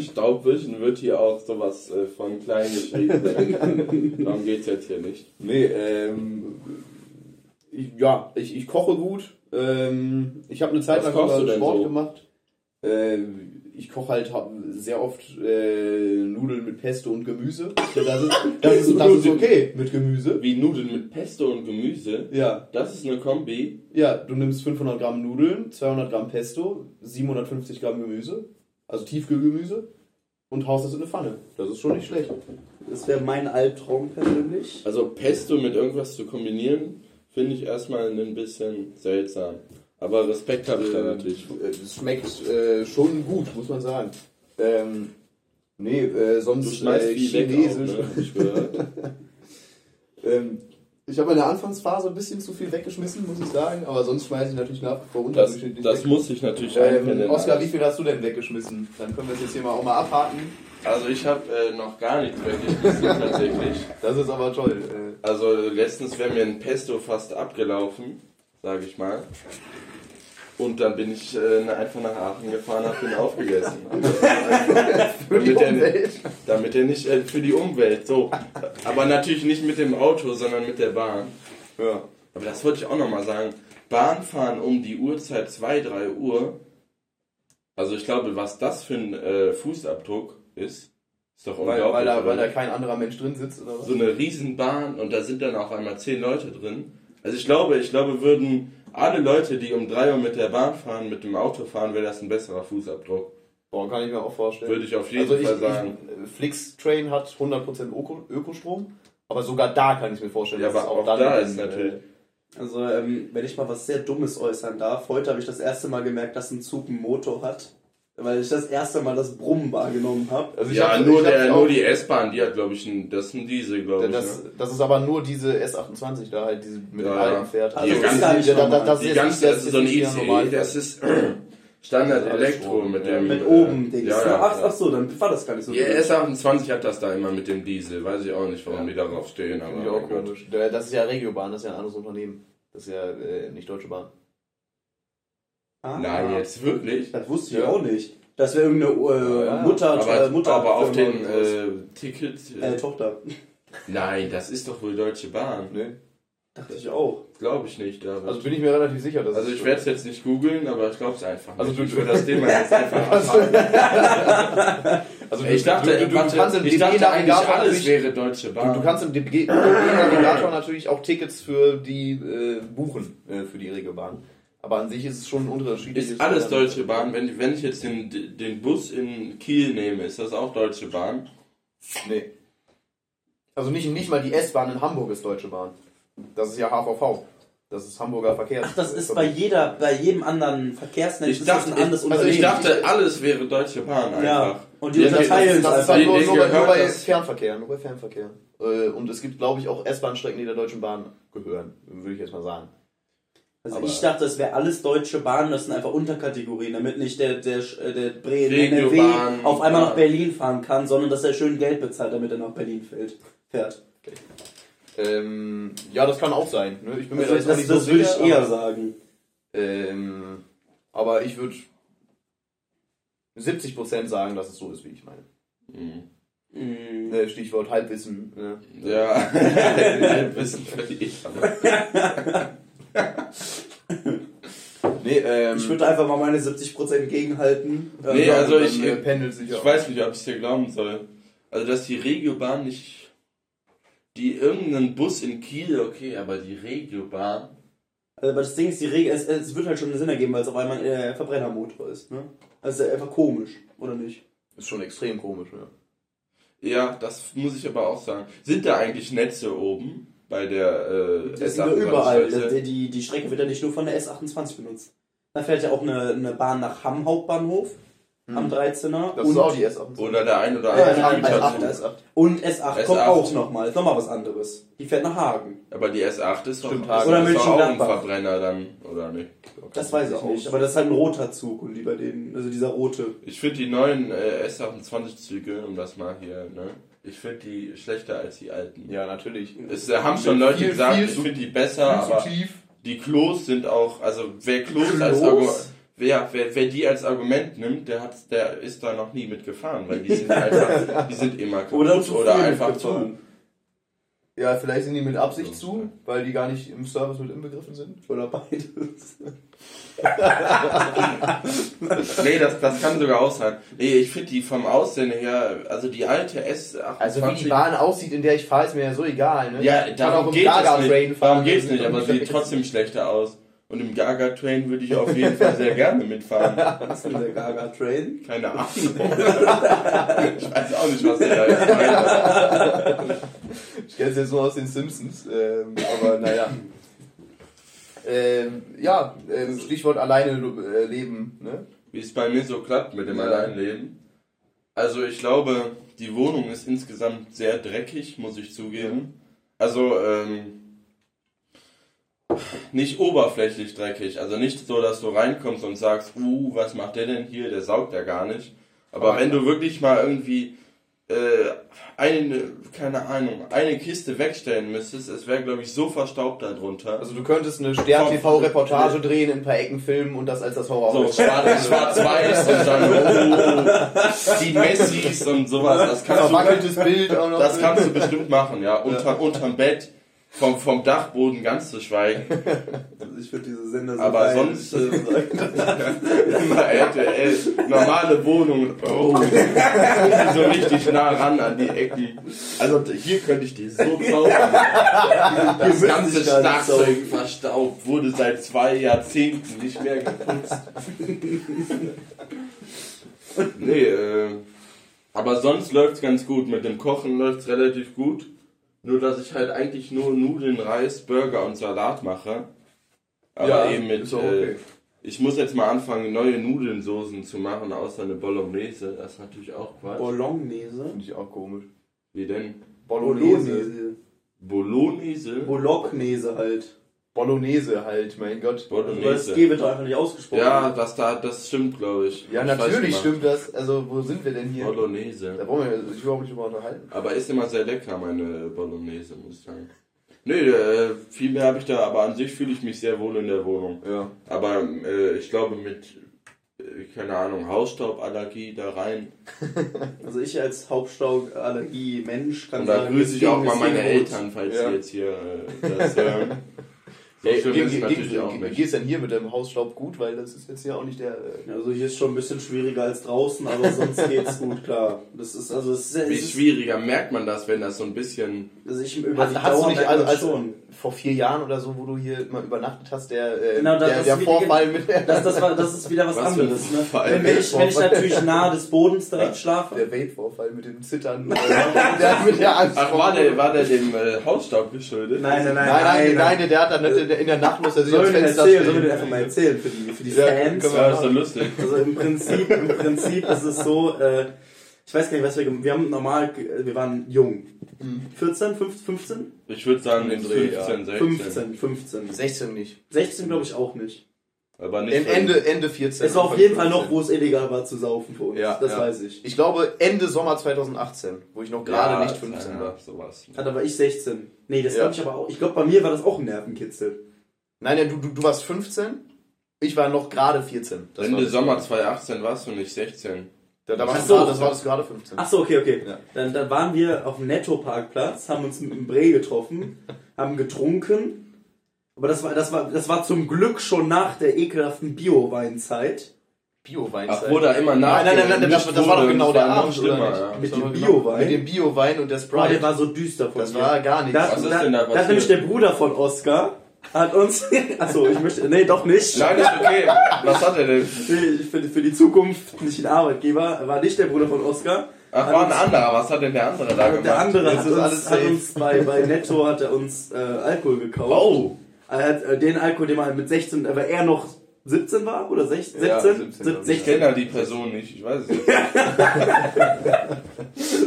Speaker 1: Staubwischen wird hier auch sowas äh, von klein geschrieben. Darum geht's jetzt hier nicht.
Speaker 2: Nee, ähm, ich, ja, ich, ich koche gut. Ähm, ich habe eine Zeit
Speaker 1: Was
Speaker 2: lang Sport
Speaker 1: so?
Speaker 2: gemacht. Ähm, ich koche halt hab sehr oft äh, Nudeln mit Pesto und Gemüse. Das ist, das ist, das ist okay mit Gemüse.
Speaker 1: Wie Nudeln mit Pesto und Gemüse.
Speaker 2: Ja,
Speaker 1: Das ist eine Kombi.
Speaker 2: ja, du nimmst 500 Gramm Nudeln, 200 Gramm Pesto, 750 Gramm Gemüse, also Tiefkühlgemüse und haust das in eine Pfanne. Das ist schon nicht schlecht.
Speaker 3: Das wäre mein Albtraum persönlich.
Speaker 1: Also Pesto mit irgendwas zu kombinieren, finde ich erstmal ein bisschen seltsam. Aber Respekt habe ich da natürlich.
Speaker 2: Äh, Es schmeckt äh, schon gut, muss man sagen. Ähm, nee, äh, sonst
Speaker 1: schmeißt
Speaker 2: äh,
Speaker 1: viel weg auch,
Speaker 2: Chinesisch.
Speaker 1: ne? hab Ich (laughs)
Speaker 2: ähm, ich habe in der Anfangsphase ein bisschen zu viel weggeschmissen, muss ich sagen, aber sonst schmeiße ich natürlich nach wie vor
Speaker 1: Das,
Speaker 2: unterdurchschnittlich
Speaker 1: das
Speaker 2: weg.
Speaker 1: muss ich natürlich
Speaker 2: ähm, Oskar, wie viel hast du denn weggeschmissen? Dann können wir es jetzt hier mal auch mal abhaken.
Speaker 1: Also ich habe äh, noch gar nichts weggeschmissen tatsächlich. (laughs)
Speaker 2: Das ist aber toll. Äh,
Speaker 1: Also letztens wäre mir ein Pesto fast abgelaufen, sage ich mal. Und dann bin ich äh, einfach nach Aachen gefahren, habe den aufgegessen. (laughs)
Speaker 2: für die
Speaker 1: damit, er,
Speaker 2: Umwelt.
Speaker 1: damit er nicht äh, für die Umwelt, so. Aber natürlich nicht mit dem Auto, sondern mit der Bahn.
Speaker 2: Ja.
Speaker 1: Aber das wollte ich auch nochmal sagen. Bahnfahren um die Uhrzeit 2, 3 Uhr. Also ich glaube, was das für ein äh, Fußabdruck ist, ist doch
Speaker 2: Weil,
Speaker 1: unglaublich.
Speaker 2: weil, da,
Speaker 1: oder
Speaker 2: weil da kein anderer Mensch drin sitzt oder was?
Speaker 1: so eine Riesenbahn und da sind dann auf einmal zehn Leute drin. Also ich glaube, ich glaube, würden alle Leute, die um 3 Uhr mit der Bahn fahren, mit dem Auto fahren, wäre das ein besserer Fußabdruck.
Speaker 2: Boah, kann ich mir auch vorstellen.
Speaker 1: Würde ich auf jeden
Speaker 2: also ich,
Speaker 1: Fall sagen.
Speaker 2: Ich, Flixtrain hat 100% Öko, Ökostrom, aber sogar da kann ich mir vorstellen,
Speaker 1: Ja,
Speaker 2: dass
Speaker 1: aber
Speaker 2: es
Speaker 1: auch da ist natürlich-
Speaker 3: Also, ähm, wenn ich mal was sehr Dummes äußern darf, heute habe ich das erste Mal gemerkt, dass ein Zug einen Motor hat. Weil ich das erste Mal das Brummen wahrgenommen habe.
Speaker 2: Also
Speaker 1: ja,
Speaker 2: hab-
Speaker 1: nur, der, nur die S-Bahn, die hat, glaube ich, ein, das ist ein Diesel, glaube ich.
Speaker 2: Das,
Speaker 1: ne?
Speaker 2: das ist aber nur diese S28 da halt, diese mit
Speaker 1: Ja,
Speaker 2: dem
Speaker 1: ja.
Speaker 2: alten Fährt.
Speaker 3: Also
Speaker 1: Die
Speaker 3: ist
Speaker 1: ganze-
Speaker 3: gar nicht
Speaker 2: da- das ist
Speaker 1: Die
Speaker 2: jetzt
Speaker 1: ganze,
Speaker 2: nicht-
Speaker 1: das
Speaker 2: das
Speaker 1: ist
Speaker 2: ist
Speaker 1: so ein ICE,
Speaker 2: Normalfall.
Speaker 1: das ist (clears throat) Standard
Speaker 2: Das ist
Speaker 1: Elektro mit
Speaker 2: ja.
Speaker 1: dem...
Speaker 3: Mit
Speaker 1: äh,
Speaker 3: oben Dings.
Speaker 1: Ja, ja,
Speaker 3: ach,
Speaker 1: ja.
Speaker 3: ach so, dann war das gar nicht so.
Speaker 1: Die S28 hat das da immer mit dem Diesel. Weiß ich auch nicht, warum die darauf stehen. Aber
Speaker 2: auch
Speaker 1: Gott.
Speaker 2: komisch. Das ist ja Regiobahn, das ist ja ein anderes Unternehmen. Das ist ja äh, nicht Deutsche Bahn.
Speaker 3: Ah,
Speaker 1: Nein, jetzt wirklich?
Speaker 3: Das wusste ich
Speaker 2: Ja.
Speaker 3: auch nicht. Das wäre irgendeine äh,
Speaker 2: Ja.
Speaker 3: Mutter,
Speaker 1: Aber,
Speaker 3: äh, Mutter
Speaker 1: aber auf
Speaker 3: sowas.
Speaker 1: äh, Ticket... Äh,
Speaker 3: äh, Tochter.
Speaker 1: nein, das ist doch wohl Deutsche Bahn.
Speaker 2: Nee.
Speaker 3: Dachte ich auch.
Speaker 1: Glaube ich nicht. Aber
Speaker 2: Also bin ich mir relativ sicher, dass
Speaker 1: Also ich werde es jetzt nicht googeln, aber ich glaube es einfach
Speaker 2: Also
Speaker 1: nicht.
Speaker 2: du-
Speaker 1: ich will das Thema jetzt einfach (laughs) abhaken. (laughs)
Speaker 2: Also
Speaker 1: Ich dachte,
Speaker 2: du, du, du,
Speaker 1: warte,
Speaker 2: kannst im
Speaker 1: ich dachte eigentlich alles
Speaker 2: natürlich-
Speaker 1: wäre Deutsche
Speaker 2: Du,
Speaker 1: Bahn.
Speaker 2: du kannst im DB-Navigator natürlich auch Tickets für die äh, buchen, äh, für die Regiobahn. Aber an sich ist es schon ein Unterschied.
Speaker 1: ist alles Deutsche Bahn. Wenn, wenn ich jetzt den, den Bus in Kiel nehme, ist das auch Deutsche Bahn?
Speaker 2: Nee. Also nicht, nicht mal die S-Bahn in Hamburg ist Deutsche Bahn. Das ist ja HVV. Das ist Hamburger Verkehrs.
Speaker 3: Ach, das ist bei jeder, bei jedem anderen Verkehrsnetz
Speaker 1: Ich
Speaker 3: ist das
Speaker 1: dachte,
Speaker 3: ein anderes
Speaker 1: ich, also ich dachte, alles wäre Deutsche Bahn einfach.
Speaker 3: Ja. Und die
Speaker 1: Ja,
Speaker 3: unterteilen es
Speaker 2: das ist
Speaker 3: einfach.
Speaker 2: halt nur, nur, bei, nur
Speaker 1: gehört
Speaker 2: bei
Speaker 1: das-
Speaker 2: Fernverkehr. Nur bei Fernverkehr. Äh, Und es gibt, glaube ich, auch S-Bahn-Strecken, die der Deutschen Bahn gehören. Würde ich jetzt mal sagen.
Speaker 3: Also
Speaker 2: Aber-
Speaker 3: ich dachte, das wäre alles deutsche Bahn, das sind einfach Unterkategorien, damit nicht der, der, äh, der Bre
Speaker 1: Regiobahn,
Speaker 3: NRW auf einmal nach. Berlin fahren kann, sondern dass er schön Geld bezahlt, damit er nach Berlin fährt. fährt.
Speaker 2: Ähm, ja, das kann auch sein. Ne? Ich bin mir
Speaker 3: Also, das
Speaker 2: nicht so
Speaker 3: das würde ich eher
Speaker 2: aber-
Speaker 3: sagen.
Speaker 2: Ähm, aber ich würde 70% sagen, dass es so ist, wie ich meine.
Speaker 1: Mhm.
Speaker 3: Mhm.
Speaker 2: Stichwort Halbwissen. Ne?
Speaker 1: Ja, (laughs) Halbwissen verliert. (laughs) (laughs)
Speaker 2: Nee, ähm,
Speaker 3: Ich würde einfach mal meine 70% gegenhalten. Ähm,
Speaker 1: Nee,
Speaker 2: ja,
Speaker 1: also
Speaker 2: dann,
Speaker 1: ich-
Speaker 2: äh, pendelt sich
Speaker 1: Ich
Speaker 2: auch.
Speaker 1: weiß nicht, ob ich es dir glauben soll. Also, dass die Regiobahn nicht. Die irgendeinen Bus in Kiel, okay, aber die Regiobahn.
Speaker 3: Also, aber das Ding ist, die Regel, es, es wird halt schon einen Sinn ergeben, weil es auf einmal ein äh, Verbrennermotor ist. Ne? Also ist ja einfach komisch, oder nicht?
Speaker 2: Ist schon extrem komisch, ne?
Speaker 1: Ja, das muss ich aber auch sagen. Sind da eigentlich Netze oben bei der äh,
Speaker 3: Das ja überall.
Speaker 1: S28?
Speaker 3: Die, die, die Strecke wird ja nicht nur von der S28 benutzt. Da fährt ja auch eine, eine Bahn nach Hamm Hauptbahnhof am 13er.
Speaker 2: Das
Speaker 3: und,
Speaker 2: ist auch die S28.
Speaker 1: Oder der ein oder
Speaker 3: Ja,
Speaker 1: andere
Speaker 3: nein, nein,
Speaker 1: Habitat-
Speaker 2: S8, S8.
Speaker 3: und S8, kommt
Speaker 1: S8.
Speaker 3: auch nochmal. Ist nochmal was anderes. Die fährt nach Hagen.
Speaker 1: Aber die S8 ist doch,
Speaker 2: Stimmt,
Speaker 1: ist
Speaker 2: Hagen.
Speaker 3: Oder
Speaker 1: doch auch ein. Verbrenner dann, oder nicht?
Speaker 3: Das weiß ich nicht. Aber das ist halt ein roter Zug und die bei denen, also dieser rote.
Speaker 1: Ich finde die neuen äh, S28-Züge, um das mal hier, ne? Ich finde die schlechter als die alten.
Speaker 2: Ja, natürlich.
Speaker 1: Es haben schon Leute
Speaker 2: Viel,
Speaker 1: gesagt,
Speaker 2: viel
Speaker 1: ich finde die besser, aber die Klos sind auch, also wer Klos,
Speaker 3: Klos?
Speaker 1: als Argument, wer, wer, wer die als Argument nimmt, der hat, der ist da noch nie mitgefahren, weil die sind (laughs) einfach, die sind immer kaputt
Speaker 3: Oder
Speaker 1: oder, einfach zu.
Speaker 2: Ja, vielleicht sind die mit Absicht zu, weil die gar nicht im Service mit inbegriffen sind.
Speaker 3: Oder beides. (laughs)
Speaker 1: Nee, das, das kann sogar auch sein. Nee, ich finde die vom Aussehen her, also die alte S28.
Speaker 2: Also wie die Bahn aussieht, in der ich fahre, ist mir ja so egal. Ne?
Speaker 1: Ja, darum geht es nicht. Darum geht's nicht, aber sie sieht trotzdem schlechter aus. Und im Gaga Train würde ich auf jeden Fall sehr gerne mitfahren. (laughs)
Speaker 3: Was ist denn der Gaga Train?
Speaker 1: Keine Ahnung. Ich weiß auch nicht, was der da meint.
Speaker 2: Ich kenne es jetzt nur aus den Simpsons, ähm, aber naja. Ähm, ja, ähm, Stichwort alleine äh, leben. Ne?
Speaker 1: Wie es bei mir so klappt mit dem
Speaker 2: Ja.
Speaker 1: Alleinleben. Also ich glaube, die Wohnung ist insgesamt sehr dreckig, muss ich zugeben. Also ähm, nicht oberflächlich dreckig, also nicht so, dass du reinkommst und sagst, uh, was macht der denn hier? Der saugt ja gar nicht. Aber
Speaker 2: Aber
Speaker 1: wenn du wirklich mal irgendwie äh, eine, keine Ahnung, eine Kiste wegstellen müsstest, es wäre glaube ich so verstaubt darunter.
Speaker 2: Also du könntest eine Stern-TV-Reportage drehen, in ein paar Ecken filmen und das als das Horror
Speaker 1: So schwarz- schwarz-weiß und dann (laughs) oh, die Messis und sowas. Das kannst, du,
Speaker 2: Bild auch noch.
Speaker 1: das kannst du bestimmt machen, ja. Unter, Unterm Bett, vom, vom Dachboden ganz zu schweigen. (laughs)
Speaker 3: Ich finde diese Sender so
Speaker 1: Aber sonst (laughs) äh, (laughs) immer RTL, normale Wohnung. Oh, so richtig nah ran an die Ecken. Also hier könnte ich die so zaubern. Das ganze Schlagzeug verstaubt, wurde seit zwei Jahrzehnten nicht mehr geputzt. Nee, äh, aber sonst läuft's ganz gut. Mit dem Kochen läuft's relativ gut. Nur, dass ich halt eigentlich nur Nudeln, Reis, Burger und Salat mache. Aber
Speaker 2: Ja,
Speaker 1: eben mit,
Speaker 2: ist auch okay.
Speaker 1: äh, ich muss jetzt mal anfangen, neue Nudelnsoßen zu machen, außer eine Bolognese. Das ist natürlich auch Quatsch.
Speaker 3: Bolognese.
Speaker 2: Finde ich auch komisch.
Speaker 1: Wie denn?
Speaker 2: Bolognese.
Speaker 1: Bolognese?
Speaker 3: Bolognese halt.
Speaker 2: Bolognese halt, mein Gott.
Speaker 3: Also das
Speaker 1: Bolognese.
Speaker 3: G wird doch einfach nicht ausgesprochen.
Speaker 1: Ja, das, da, das stimmt, glaube ich.
Speaker 2: Ja,
Speaker 1: Hab
Speaker 2: natürlich stimmt das. Also, wo sind wir denn hier?
Speaker 1: Bolognese.
Speaker 2: Da brauchen wir uns überhaupt nicht drüber unterhalten.
Speaker 1: Aber ist immer sehr lecker, meine Bolognese, muss ich sagen. Nö, äh, viel mehr habe ich da, aber an sich fühle ich mich sehr wohl in der Wohnung.
Speaker 2: Ja.
Speaker 1: Aber äh, ich glaube mit, äh, keine Ahnung, Hausstauballergie da rein. (laughs)
Speaker 3: Also ich als Hauptstauallergie-Mensch kann
Speaker 1: Und da
Speaker 3: sagen,
Speaker 1: grüße ich auch mal meine. Eltern, falls
Speaker 2: Ja.
Speaker 1: sie jetzt hier äh, das hören. (laughs) So es
Speaker 2: ge-
Speaker 1: auch
Speaker 2: ge-
Speaker 1: nicht.
Speaker 2: Geht's denn hier mit dem Hausstaub gut? Weil das ist jetzt ja auch nicht der. Äh,
Speaker 3: Also hier ist schon ein bisschen schwieriger als draußen, aber sonst geht's gut, klar. Das ist also es ist,
Speaker 1: Wie
Speaker 3: es ist
Speaker 1: schwieriger merkt man das, wenn das so ein bisschen.
Speaker 3: also ich über die
Speaker 2: hast du
Speaker 3: Dauer
Speaker 2: nicht also,
Speaker 3: man
Speaker 2: als
Speaker 3: schon.
Speaker 2: Vor vier Jahren oder so, wo du hier mal übernachtet hast, der, äh,
Speaker 3: Genau, das
Speaker 2: der,
Speaker 3: ist
Speaker 2: der Vorfall mit der,
Speaker 3: Das, das, war, das ist wieder was,
Speaker 1: Was
Speaker 3: anderes. Ne? Wenn, wenn, ich, wenn ich natürlich nahe des Bodens direkt schlafe.
Speaker 2: der Vape-Vorfall mit dem Zittern, (laughs) äh, der, mit der Angst.
Speaker 1: Ach, war der, war der dem äh, Hausstaub geschuldet?
Speaker 3: Nein, nein, nein.
Speaker 2: Nein, nein, nein, der, der hat dann nicht in der, in der Nacht muss er sich ans Fenster
Speaker 3: erzählen? Sollen wir den einfach mal erzählen für die, für die
Speaker 2: Ja,
Speaker 3: Fans?
Speaker 1: Ja, das ist doch lustig.
Speaker 3: Also im Prinzip, im Prinzip ist es so, äh, ich weiß gar nicht, was wir gemacht Wir haben normal, wir waren jung. 14, 15, 15?
Speaker 1: Ich würde sagen,
Speaker 2: den
Speaker 1: in
Speaker 2: Dreh,
Speaker 1: 15,
Speaker 2: ja.
Speaker 1: 16.
Speaker 3: 15, 15.
Speaker 2: 16 nicht.
Speaker 3: 16 glaube ich auch nicht.
Speaker 1: Aber nicht
Speaker 2: En- Ende, Ende 14.
Speaker 3: Es war auf jeden Fall
Speaker 2: 15.
Speaker 3: noch, wo es illegal war zu saufen für uns.
Speaker 2: Ja,
Speaker 3: das
Speaker 2: ja.
Speaker 3: weiß ich.
Speaker 2: Ich glaube Ende Sommer 2018, wo ich noch gerade
Speaker 1: Ja,
Speaker 2: nicht 15
Speaker 1: ja,
Speaker 2: war.
Speaker 1: Sowas.
Speaker 3: Ah, da war ich 16. Nee, das
Speaker 2: Ja.
Speaker 3: glaube ich aber auch. Ich glaube, bei mir war das auch ein Nervenkitzel.
Speaker 2: Nein, nein, du, du, du warst 15, ich war noch gerade 14. Das
Speaker 1: Ende. Sommer 2018 warst du nicht 16.
Speaker 2: Da, da
Speaker 3: Ach
Speaker 2: warst
Speaker 3: so.
Speaker 2: du gerade, das war das gerade 15.
Speaker 3: Ach so, okay, okay.
Speaker 2: Ja.
Speaker 3: Dann, dann waren wir auf dem Netto-Parkplatz, haben uns mit dem Bre getroffen, haben getrunken. Aber das war, das war, das war zum Glück schon nach der ekelhaften Bio-Weinzeit.
Speaker 2: Bio-Wein.
Speaker 1: Ach, wurde er immer nach.
Speaker 2: Nein, nein, nein, nein, das, das war doch genau der Abend, oder nicht?
Speaker 1: Ja.
Speaker 3: Mit
Speaker 2: Das
Speaker 3: dem Bio-Wein?
Speaker 2: Mit dem Bio-Wein und der
Speaker 3: Boah,
Speaker 2: Sprite.
Speaker 3: der war so düster von
Speaker 2: das
Speaker 3: mir.
Speaker 2: war gar nichts.
Speaker 3: Da,
Speaker 1: Was ist
Speaker 3: da,
Speaker 1: denn da
Speaker 3: da hat nämlich
Speaker 1: passiert?
Speaker 3: der Bruder von Oscar hat uns. (laughs) Achso, ich möchte. Nee, doch nicht.
Speaker 1: Nein, ist okay. Was hat er denn?
Speaker 3: Für, für, für die Zukunft nicht ein Arbeitgeber. War nicht der Bruder von Oscar.
Speaker 1: Ach, war ein anderer. Was hat denn der andere da gemacht?
Speaker 3: Der andere hat uns,
Speaker 2: alles
Speaker 3: hat uns bei, bei Netto hat er uns äh, Alkohol gekauft.
Speaker 1: Oh!
Speaker 3: Er hat äh, den Alkohol, den man mit 16, aber er noch 17 war oder 16?
Speaker 2: Ja,
Speaker 3: 17?
Speaker 2: 17, glaub ich.
Speaker 1: Ich kenne ja die Person nicht. Ich weiß es nicht. (laughs) (laughs)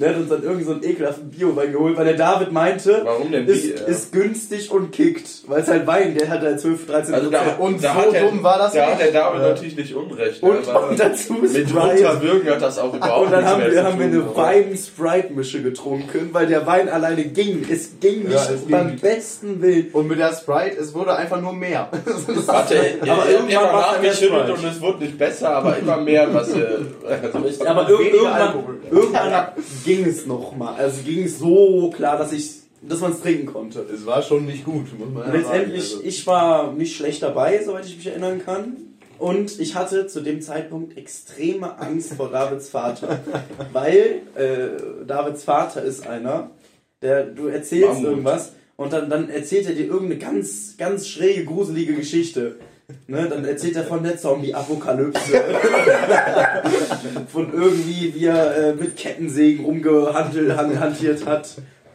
Speaker 3: Der hat uns dann irgendwie so einen ekelhaften Bio-Wein geholt, weil der David meinte,
Speaker 1: Warum denn
Speaker 3: ist,
Speaker 1: äh?
Speaker 3: ist günstig und kickt. Weil es halt Wein, der hat halt 12, 13
Speaker 1: Also da,
Speaker 2: Und
Speaker 1: da
Speaker 2: so dumm war das
Speaker 1: Da
Speaker 2: nicht.
Speaker 1: hat der David
Speaker 2: Ja.
Speaker 1: natürlich nicht unrecht.
Speaker 3: und,
Speaker 1: aber (laughs)
Speaker 3: und dazu
Speaker 1: mit
Speaker 3: Sprite.
Speaker 1: Runterwürgen hat das auch überhaupt
Speaker 3: Und dann haben wir, haben wir eine Wein-Sprite-Mische getrunken, weil der Wein alleine ging. Es ging nicht
Speaker 2: Ja, es ging
Speaker 3: beim
Speaker 2: nicht.
Speaker 3: besten Willen.
Speaker 2: Und mit der Sprite, es wurde einfach nur mehr. (laughs)
Speaker 1: Warte,
Speaker 3: Aber irgendwann mehr
Speaker 1: nachgeschüttelt und es wurde nicht besser, aber immer mehr, was äh, also,
Speaker 3: Aber irgendwann,
Speaker 2: Alkohol.
Speaker 3: irgendwann (laughs) ging es noch mal. Also ging es so klar, dass ich, dass man es trinken konnte.
Speaker 2: Es war schon nicht gut, muss man ja
Speaker 3: Letztendlich,
Speaker 2: sagen. Also,
Speaker 3: ich war nicht schlecht dabei, soweit ich mich erinnern kann. Und ich hatte zu dem Zeitpunkt extreme Angst vor Davids Vater. (laughs) weil äh, Davids Vater ist einer, der du erzählst
Speaker 1: Mammut.
Speaker 3: irgendwas und dann, dann erzählt er dir irgendeine ganz, ganz schräge, gruselige Geschichte. Ne, dann erzählt er von der Zombie-Apokalypse. (laughs) von irgendwie, wie er äh, mit Kettensägen rumgehandelt han- hantiert hat.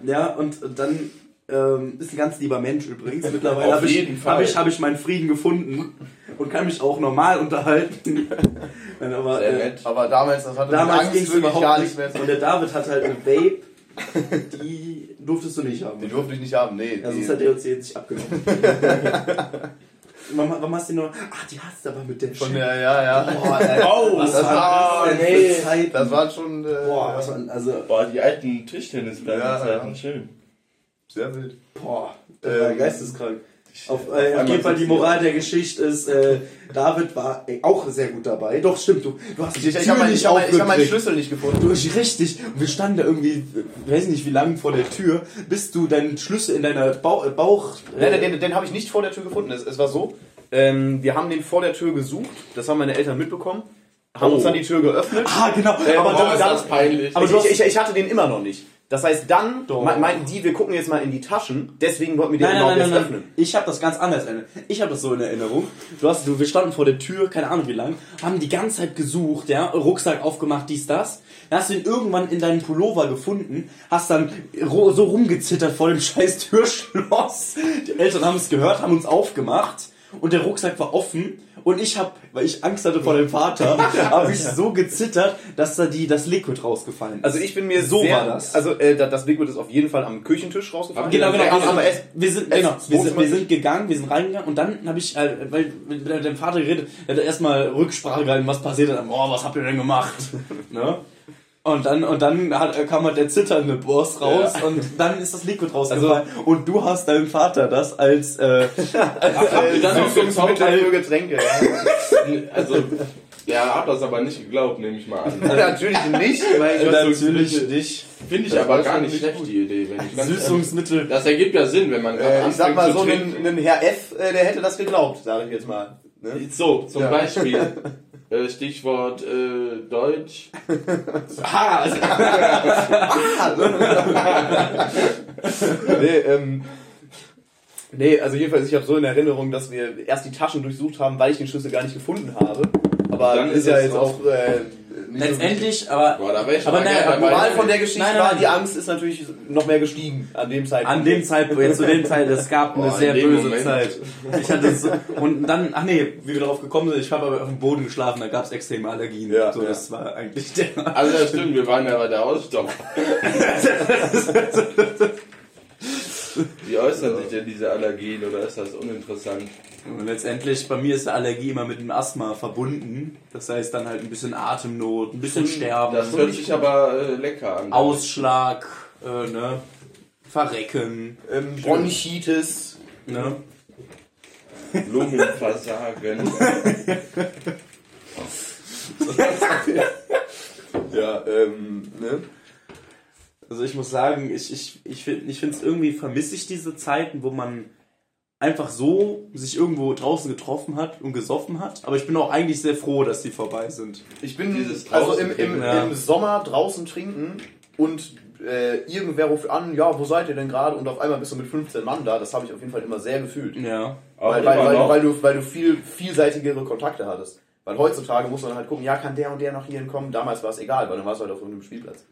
Speaker 3: Ja, und dann ähm, ist ein ganz lieber Mensch übrigens. Mittlerweile
Speaker 1: Auf
Speaker 3: habe ich,
Speaker 1: jeden Fall.
Speaker 3: hab ich, hab ich meinen Frieden gefunden und kann mich auch normal unterhalten. (laughs) Nein, aber, äh,
Speaker 2: aber damals, das hatte
Speaker 3: damals ging es
Speaker 2: gar
Speaker 3: überhaupt
Speaker 2: nichts
Speaker 3: nicht.
Speaker 2: mehr.
Speaker 3: Und der David hat halt eine Vape, die durftest du nicht haben.
Speaker 2: Die durfte ich nicht haben, nee. Die-
Speaker 3: sonst hat er uns die jetzt nicht abgenommen. (laughs) Warum, warum hast du die nur? Ach, die hast du aber mit der
Speaker 2: Von der, ja, ja.
Speaker 3: Boah, ey,
Speaker 1: Oh,
Speaker 3: was
Speaker 2: das
Speaker 3: war
Speaker 2: war-
Speaker 3: das
Speaker 2: nee,
Speaker 3: Zeiten?
Speaker 2: Das war schon, äh,
Speaker 3: Boah, was war, also,
Speaker 1: Boah, die alten Tischtennisplatten
Speaker 2: Ja,
Speaker 1: Zeiten,
Speaker 2: ja.
Speaker 1: schön.
Speaker 2: sehr wild.
Speaker 3: boah, der war
Speaker 2: Ähm,
Speaker 3: geisteskrank. Auf, äh, auf jeden Fall die Moral der Geschichte ist, äh, David war ey, auch sehr gut dabei. Doch, stimmt, du, du hast
Speaker 2: Ich,
Speaker 3: die
Speaker 2: ich,
Speaker 3: Tür
Speaker 2: ich habe meinen
Speaker 3: nicht
Speaker 2: ich hab ich hab meinen. Schlüssel nicht gefunden.
Speaker 3: Du hast richtig. Und wir standen da irgendwie, äh, weiß nicht wie lange vor der Tür, bis du deinen Schlüssel in deiner Bauch, äh, Bauch
Speaker 2: Nein, nein, den, den habe ich nicht vor der Tür gefunden. Es, es war so, ähm, wir haben den vor der Tür gesucht. Das haben meine Eltern mitbekommen. Haben
Speaker 1: Oh.
Speaker 2: uns dann die Tür geöffnet.
Speaker 3: Ah, genau.
Speaker 2: Äh,
Speaker 3: aber dann,
Speaker 2: ist
Speaker 1: das peinlich.
Speaker 3: Aber
Speaker 2: ich, ich, ich hatte den immer noch nicht. Das heißt, dann meinten die, wir gucken jetzt mal in die Taschen. Deswegen wollten wir den
Speaker 3: Nein, nein,
Speaker 2: überhaupt
Speaker 3: nein,
Speaker 2: öffnen.
Speaker 3: Ich habe das ganz anders. in- Ich habe das so in Erinnerung. Du hast, du, wir standen vor der Tür, keine Ahnung wie lang, haben die ganze Zeit gesucht, ja, Rucksack aufgemacht, dies, das. Dann hast du ihn irgendwann in deinen Pullover gefunden, hast dann so rumgezittert vor dem (laughs) scheiß Türschloss. Die Eltern haben es gehört, haben uns aufgemacht und der Rucksack war offen. Und ich habe, weil ich Angst hatte vor dem Vater, (laughs) habe ich so gezittert, dass da die, das Liquid rausgefallen ist.
Speaker 2: Also ich bin mir
Speaker 3: So
Speaker 2: sehr,
Speaker 3: war das.
Speaker 2: Also äh, da- das Liquid ist auf jeden Fall am Küchentisch rausgefallen.
Speaker 3: Genau, genau.
Speaker 2: Wir aber
Speaker 3: sind,
Speaker 2: erst,
Speaker 3: wir sind,
Speaker 2: es-
Speaker 3: genau, wir sind, wir sind gegangen, wir sind reingegangen und dann habe ich, äh, weil mit mit dem Vater geredet, der hat erstmal Rücksprache gehalten, was passiert ist. Oh, was habt ihr denn gemacht? (laughs) ne? Und dann, und dann hat, äh, kam halt der zitternde Boss raus und dann ist das Liquid rausgefallen. und du hast deinem Vater das als, äh, (laughs)
Speaker 1: dann noch
Speaker 2: Süßungsmittel für Getränke. Ja. (laughs)
Speaker 1: Also, ja, hat das aber nicht geglaubt, nehme ich mal an. (laughs)
Speaker 2: Natürlich nicht, weil ich
Speaker 3: natürlich nicht
Speaker 1: Finde ich
Speaker 2: Das
Speaker 1: aber gar
Speaker 2: schon
Speaker 1: nicht schlecht,
Speaker 2: gut.
Speaker 1: die Idee. Wenn ich ganz
Speaker 3: Süßungsmittel.
Speaker 1: das ergibt ja Sinn, wenn man gerade
Speaker 2: äh, ich sag mal so, einen Herr F, äh, der hätte das geglaubt, sage ich jetzt mal. Ne?
Speaker 1: So, zum
Speaker 2: Ja.
Speaker 1: Beispiel. Äh, Stichwort äh, Deutsch. (laughs)
Speaker 3: Ah, also,
Speaker 2: nee, ähm, nee, also jedenfalls, ich habe so in Erinnerung, dass wir erst die Taschen durchsucht haben, weil ich den Schlüssel gar nicht gefunden habe. Aber
Speaker 1: Dann
Speaker 2: ist
Speaker 1: ist
Speaker 2: ja jetzt auch äh.
Speaker 3: Letztendlich, aber
Speaker 1: Boah, da wäre ich
Speaker 3: Aber nein, aber.
Speaker 2: Moral von der Geschichte
Speaker 3: Nein, nein,
Speaker 2: war, die Angst ist natürlich noch mehr gestiegen an dem Zeitpunkt.
Speaker 3: An dem Zeitpunkt, jetzt zu dem Zeit, es gab eine
Speaker 1: Boah,
Speaker 3: sehr böse
Speaker 1: Moment.
Speaker 3: Zeit. Ich hatte so, und dann, ach nee, wie wir darauf gekommen sind, ich habe aber auf dem Boden geschlafen, da gab es extreme Allergien.
Speaker 2: Ja,
Speaker 3: so,
Speaker 2: ja.
Speaker 3: das war eigentlich der.
Speaker 1: Also das stimmt, wir waren ja bei der Ausstoff. (laughs) (laughs) Wie äußern sich denn diese Allergien oder ist das uninteressant?
Speaker 3: Und letztendlich, bei mir ist die Allergie immer mit dem Asthma verbunden. Das heißt dann halt ein bisschen Atemnot, ein bisschen Sterben,
Speaker 1: Das hört sich aber äh, lecker an.
Speaker 3: Ausschlag, äh, ne? Verrecken,
Speaker 2: Ähm, Bronchitis.
Speaker 3: ne?
Speaker 1: Lungenversagen. (laughs)
Speaker 2: Ja, ähm, ne?
Speaker 3: Also ich muss sagen, ich, ich, ich finde ich es irgendwie vermisse ich diese Zeiten, wo man einfach so sich irgendwo draußen getroffen hat und gesoffen hat. Aber ich bin auch eigentlich sehr froh, dass die vorbei sind.
Speaker 2: Ich bin
Speaker 1: Dieses
Speaker 2: also im, im,
Speaker 3: ja.
Speaker 2: im Sommer draußen trinken und äh, irgendwer ruft an, ja, wo seid ihr denn gerade? Und auf einmal bist du mit 15 Mann da. Das habe ich auf jeden Fall immer sehr gefühlt.
Speaker 3: Ja.
Speaker 1: Auch
Speaker 2: Weil, weil, weil, weil, du, weil du viel vielseitigere Kontakte hattest. Weil heutzutage muss man halt gucken, ja, kann der und der noch hierhin kommen? Damals war es egal, weil dann warst du halt auf irgendeinem Spielplatz.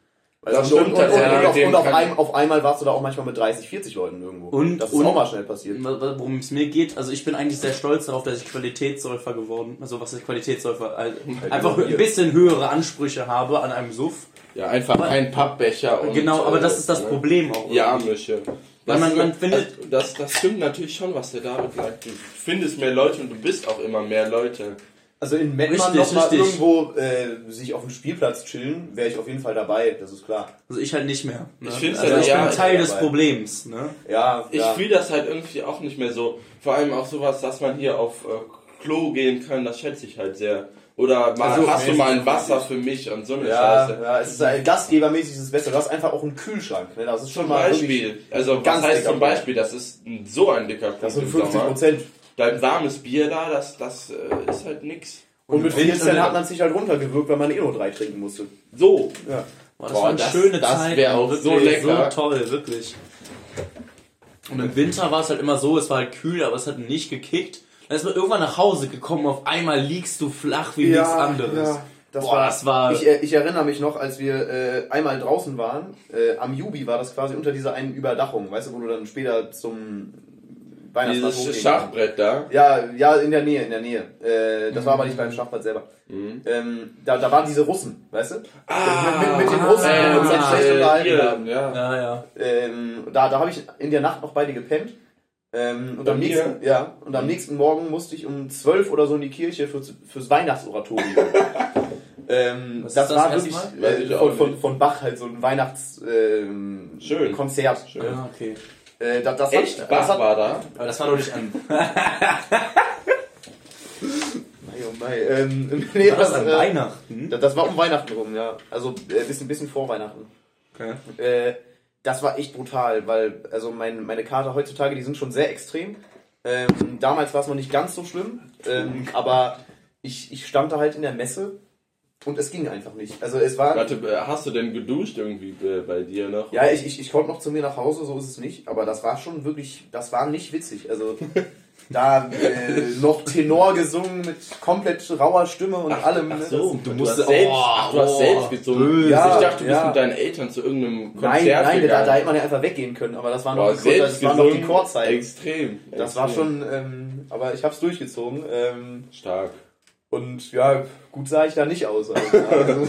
Speaker 2: Weißt
Speaker 1: Das
Speaker 2: und,
Speaker 1: stimmt
Speaker 2: und, und, und, auf,
Speaker 1: Dem
Speaker 2: und auf, ein, auf einmal warst du da auch manchmal mit 30, 40 Leuten irgendwo.
Speaker 3: Und-
Speaker 2: das ist
Speaker 3: und-
Speaker 2: auch mal schnell passiert.
Speaker 3: Worum es mir geht, also ich bin eigentlich sehr stolz darauf, dass ich Qualitätssäufer geworden also was ist Qualitätssäufer, also einfach ein bisschen höhere Ansprüche habe an einem Suff.
Speaker 1: Ja, einfach kein Pappbecher. Und,
Speaker 3: genau, aber
Speaker 1: äh,
Speaker 3: das ist das
Speaker 1: ne?
Speaker 3: Problem auch.
Speaker 1: Ja. Mische.
Speaker 3: Weil man- man findet-
Speaker 1: also, das, das stimmt natürlich schon, was der David sagt. Du findest mehr Leute und du bist auch immer mehr Leute.
Speaker 2: Also in Mettmann
Speaker 3: Richtig,
Speaker 2: noch mal
Speaker 3: richtig.
Speaker 2: irgendwo äh, sich auf dem Spielplatz chillen, wäre ich auf jeden Fall dabei, das ist klar.
Speaker 3: Also ich halt nicht mehr. Ne?
Speaker 1: Ich find's
Speaker 3: also
Speaker 1: ja-
Speaker 3: ich
Speaker 1: ja,
Speaker 3: bin Teil des
Speaker 2: dabei.
Speaker 3: Problems. Ne?
Speaker 2: Ja,
Speaker 1: Ich
Speaker 2: ja.
Speaker 1: fühle das halt irgendwie auch nicht mehr so. Vor allem auch sowas, dass man hier auf äh, Klo gehen kann, das schätze ich halt sehr. Oder mal,
Speaker 2: Also,
Speaker 1: hast du mal ein Wasser für mich und so eine
Speaker 2: Ja,
Speaker 1: Scheiße.
Speaker 2: ja, es ist ein gastgebermäßig ist es besser. Du hast einfach auch einen Kühlschrank. Ne? Das ist schon
Speaker 1: Zum
Speaker 2: mal
Speaker 1: Beispiel, also was
Speaker 2: ganz
Speaker 1: heißt zum. Beispiel, das ist so ein dicker Punkt
Speaker 2: Das sind
Speaker 1: im
Speaker 2: 50
Speaker 1: Dein warmes Bier da, das, das äh, ist halt nix.
Speaker 2: Und mit
Speaker 3: Winter-
Speaker 2: 14 hat man sich halt runtergewirkt, weil man eh nur drei trinken musste.
Speaker 1: So,
Speaker 2: Ja.
Speaker 3: Boah, das
Speaker 1: Boah,
Speaker 3: waren
Speaker 1: das-
Speaker 3: schöne
Speaker 1: das
Speaker 3: Zeiten.
Speaker 1: wär auch
Speaker 3: wirklich
Speaker 1: so lecker.
Speaker 3: So toll, wirklich. Und im Winter war es halt immer so, es war halt kühl, aber es hat nicht gekickt. Dann ist man irgendwann nach Hause gekommen, auf einmal liegst du flach wie nichts anderes.
Speaker 2: Ja, das,
Speaker 3: Boah,
Speaker 2: war,
Speaker 3: das war-
Speaker 2: Ich, äh, ich erinnere mich noch, als wir äh, einmal draußen waren, äh, am Jubi war das quasi unter dieser einen Überdachung, weißt du, wo du dann später zum Weihnachtsmarkt
Speaker 1: dieses Schachbrett da.
Speaker 2: Ja, ja, in der Nähe, in der Nähe. Äh, das war aber nicht beim Schachbrett selber.
Speaker 1: Mhm.
Speaker 2: Ähm, da, da waren diese Russen, weißt du?
Speaker 1: Ah,
Speaker 2: mit, mit, mit den Russen, die uns dann schlecht unterhalten
Speaker 1: hier,
Speaker 2: haben.
Speaker 1: ja.
Speaker 3: Ja, ja.
Speaker 2: Ähm, da da habe ich in der Nacht noch bei dir gepennt. Ähm, und,
Speaker 1: Bei
Speaker 2: am
Speaker 1: mir?
Speaker 2: nächsten, ja, und am nächsten Morgen musste ich um 12 oder so in die Kirche fürs, fürs Weihnachtsoratorium. (laughs) ähm,
Speaker 3: Was
Speaker 2: das
Speaker 3: das
Speaker 2: war wirklich äh, von, von, von Bach halt so ein Weihnachtskonzert. Ähm,
Speaker 1: Schön.
Speaker 2: Konzert.
Speaker 1: Schön.
Speaker 3: Ah, okay.
Speaker 2: Äh, das, das
Speaker 1: Echt?
Speaker 2: Hat,
Speaker 1: Bach
Speaker 2: das hat,
Speaker 1: war da?
Speaker 3: Aber das war doch nicht an. (laughs)
Speaker 2: Mei, oh mei, ähm, (laughs) nee,
Speaker 3: War das
Speaker 2: das,
Speaker 3: an
Speaker 2: äh,
Speaker 3: Weihnachten?
Speaker 2: das, das war um Weihnachten rum, ja. Also äh, bisschen, bisschen vor Weihnachten.
Speaker 3: Okay.
Speaker 2: Äh, das war echt brutal, weil also mein, meine Kater heutzutage, die sind schon sehr extrem. Ähm, damals war es noch nicht ganz so schlimm, ähm, aber ich, ich stand da halt in der Messe und es ging einfach nicht. Also es war.
Speaker 1: Warte, äh, hast du denn geduscht irgendwie äh, bei dir noch?
Speaker 2: Ja, ich, ich, ich konnte noch zu mir nach Hause, so ist es nicht, aber das war schon wirklich, das war nicht witzig. Also (laughs) da äh, noch Tenor gesungen mit komplett rauer Stimme und allem.
Speaker 1: Ach
Speaker 2: ne?
Speaker 1: so,
Speaker 3: Du
Speaker 1: du,
Speaker 3: musst-
Speaker 1: hast selbst,
Speaker 3: oh,
Speaker 1: ach, du hast
Speaker 3: oh,
Speaker 1: selbst gesungen.
Speaker 3: böse.
Speaker 2: Ja,
Speaker 1: ich dachte, du bist
Speaker 2: ja.
Speaker 1: mit deinen Eltern zu irgendeinem Konzert
Speaker 2: Nein, nein, da,
Speaker 1: gegangen.
Speaker 2: da hätte man ja einfach weggehen können, aber das waren noch
Speaker 1: Boah,
Speaker 2: das
Speaker 1: selbst
Speaker 2: waren noch die Chorzeiten.
Speaker 1: Extrem.
Speaker 2: Das war
Speaker 1: extrem.
Speaker 2: schon, ähm, aber ich hab's durchgezogen. Ähm,
Speaker 1: stark.
Speaker 2: Und ja, gut sah ich da nicht aus. Also, (laughs) also,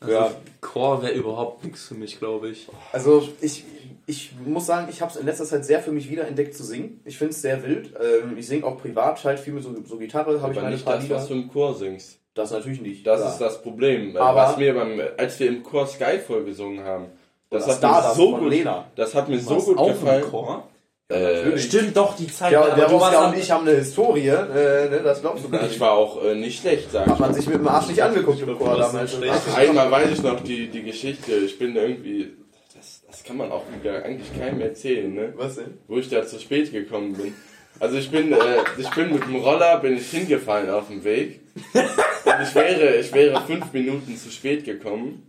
Speaker 3: Also,
Speaker 2: Ja.
Speaker 3: Chor wäre überhaupt nichts für mich, glaube ich.
Speaker 2: also ich, ich muss sagen, ich habe es in letzter Zeit sehr für mich wiederentdeckt zu singen. Ich finde es sehr wild. Ähm, ich singe auch privat halt viel mit so, so Gitarre, habe ich meine
Speaker 1: nicht das,
Speaker 2: Lieder.
Speaker 1: was du im Chor singst.
Speaker 2: Das natürlich nicht.
Speaker 1: Das
Speaker 2: klar.
Speaker 1: ist das Problem.
Speaker 2: Aber-
Speaker 1: was wir beim, als wir im Chor Skyfall gesungen haben, das
Speaker 2: Oder
Speaker 1: hat
Speaker 2: Stardust
Speaker 1: mir so gut,
Speaker 2: Lena.
Speaker 1: das hat mir so gut gefallen.
Speaker 3: im Chor?
Speaker 1: Äh.
Speaker 3: Stimmt doch, die Zeit.
Speaker 2: Ja,
Speaker 3: aber
Speaker 2: der
Speaker 3: am-
Speaker 2: und ich haben eine Historie, äh, ne, das glaubst du gar
Speaker 1: Ich
Speaker 2: nicht.
Speaker 1: war auch äh, nicht schlecht, sag
Speaker 2: Hat
Speaker 1: ich.
Speaker 2: man sich mit dem Arsch nicht angeguckt im Chor damals.
Speaker 1: einmal weiß ich noch die, die Geschichte. Ich bin irgendwie, das, das kann man auch wieder eigentlich keinem erzählen, ne?
Speaker 2: Was denn?
Speaker 1: Wo ich da zu spät gekommen bin. Also ich bin, äh, ich bin mit dem Roller bin ich hingefallen auf dem Weg. Und ich wäre, ich wäre fünf Minuten zu spät gekommen.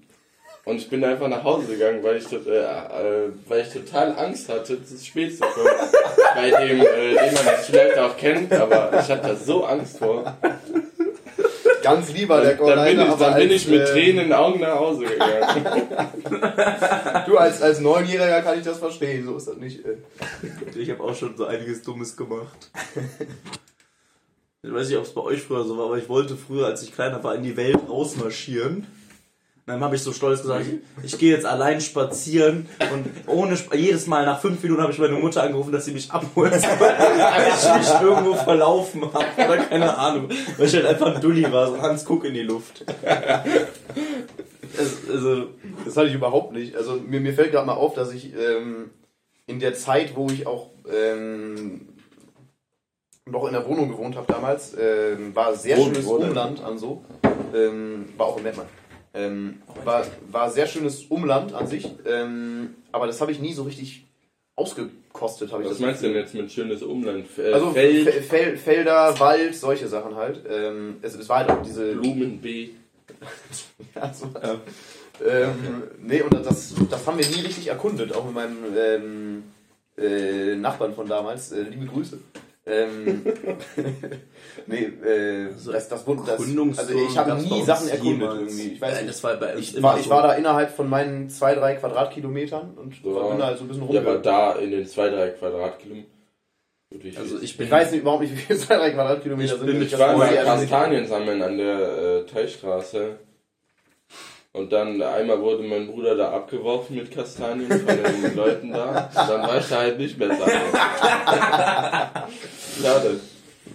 Speaker 1: Und ich bin einfach nach Hause gegangen, weil ich, tot- äh, äh, weil ich total Angst hatte, zu spät zu kommen. (laughs) Bei dem, äh, den man jetzt vielleicht auch kennt, aber ich hatte da so Angst vor.
Speaker 2: Ganz lieber der
Speaker 1: Dann, dann, bin, ich, dann bin
Speaker 2: als,
Speaker 1: ich mit
Speaker 2: äh,
Speaker 1: Tränen in den Augen nach Hause gegangen. (laughs)
Speaker 2: Du als, als Neunjähriger kann ich das verstehen, so ist das nicht. Äh.
Speaker 3: Ich habe auch schon so einiges Dummes gemacht. Ich weiß nicht, ob es bei euch früher so war, aber ich wollte früher, als ich kleiner war, in die Welt rausmarschieren. Dann habe ich so stolz gesagt, ich, ich gehe jetzt allein spazieren und ohne jedes Mal nach fünf Minuten habe ich meine Mutter angerufen, dass sie mich abholt, (laughs) weil ich mich irgendwo verlaufen habe oder keine Ahnung, weil ich halt einfach ein Dulli war, so Hans guck in die Luft. Es, also
Speaker 2: Das hatte ich überhaupt nicht. Also mir, mir fällt gerade mal auf, dass ich ähm, in der Zeit, wo ich auch ähm, noch in der Wohnung gewohnt habe damals, ähm, war sehr
Speaker 1: Wohnt-
Speaker 2: schönes Umland an so. Ähm, war auch in Mettmann. Ähm, war, war sehr schönes Umland an sich, ähm, aber das habe ich nie so richtig ausgekostet,
Speaker 1: Was
Speaker 2: das
Speaker 1: meinst du denn jetzt mit schönes Umland? Äh,
Speaker 2: Also
Speaker 1: Feld,
Speaker 2: Fe- Fel Felder, Wald, solche Sachen halt. Ähm, es, es war halt auch diese
Speaker 1: Blumenbeet. (laughs)
Speaker 2: Ja, so, ähm, nee, und das, das haben wir nie richtig erkundet, auch mit meinem ähm, äh, Nachbarn von damals. Äh, liebe Grüße. Ähm, (laughs) nee, äh, das, das, wurde- das, also ich habe nie Sachen erkundet irgendwie. Ich weiß
Speaker 3: Nein,
Speaker 2: nicht.
Speaker 3: das war bei
Speaker 2: Ich war, ich
Speaker 3: so.
Speaker 2: war da innerhalb von meinen zwei, drei Quadratkilometern und
Speaker 1: So.
Speaker 2: bin da halt so ein bisschen
Speaker 1: Ja, aber da in den 2-3 Quadratkilometern. Gut, wie
Speaker 3: Also ich bin
Speaker 2: ich weiß nicht überhaupt nicht, wie viele zwei, drei Quadratkilometer
Speaker 3: Ich
Speaker 2: sind.
Speaker 3: bin mit
Speaker 1: Ich war mal. Kastanien sammeln an der äh, Teichstraße. Und dann einmal wurde mein Bruder da abgeworfen mit Kastanien von den (laughs) Leuten da. Und dann war ich da halt nicht mehr sammeln. (laughs) Schade.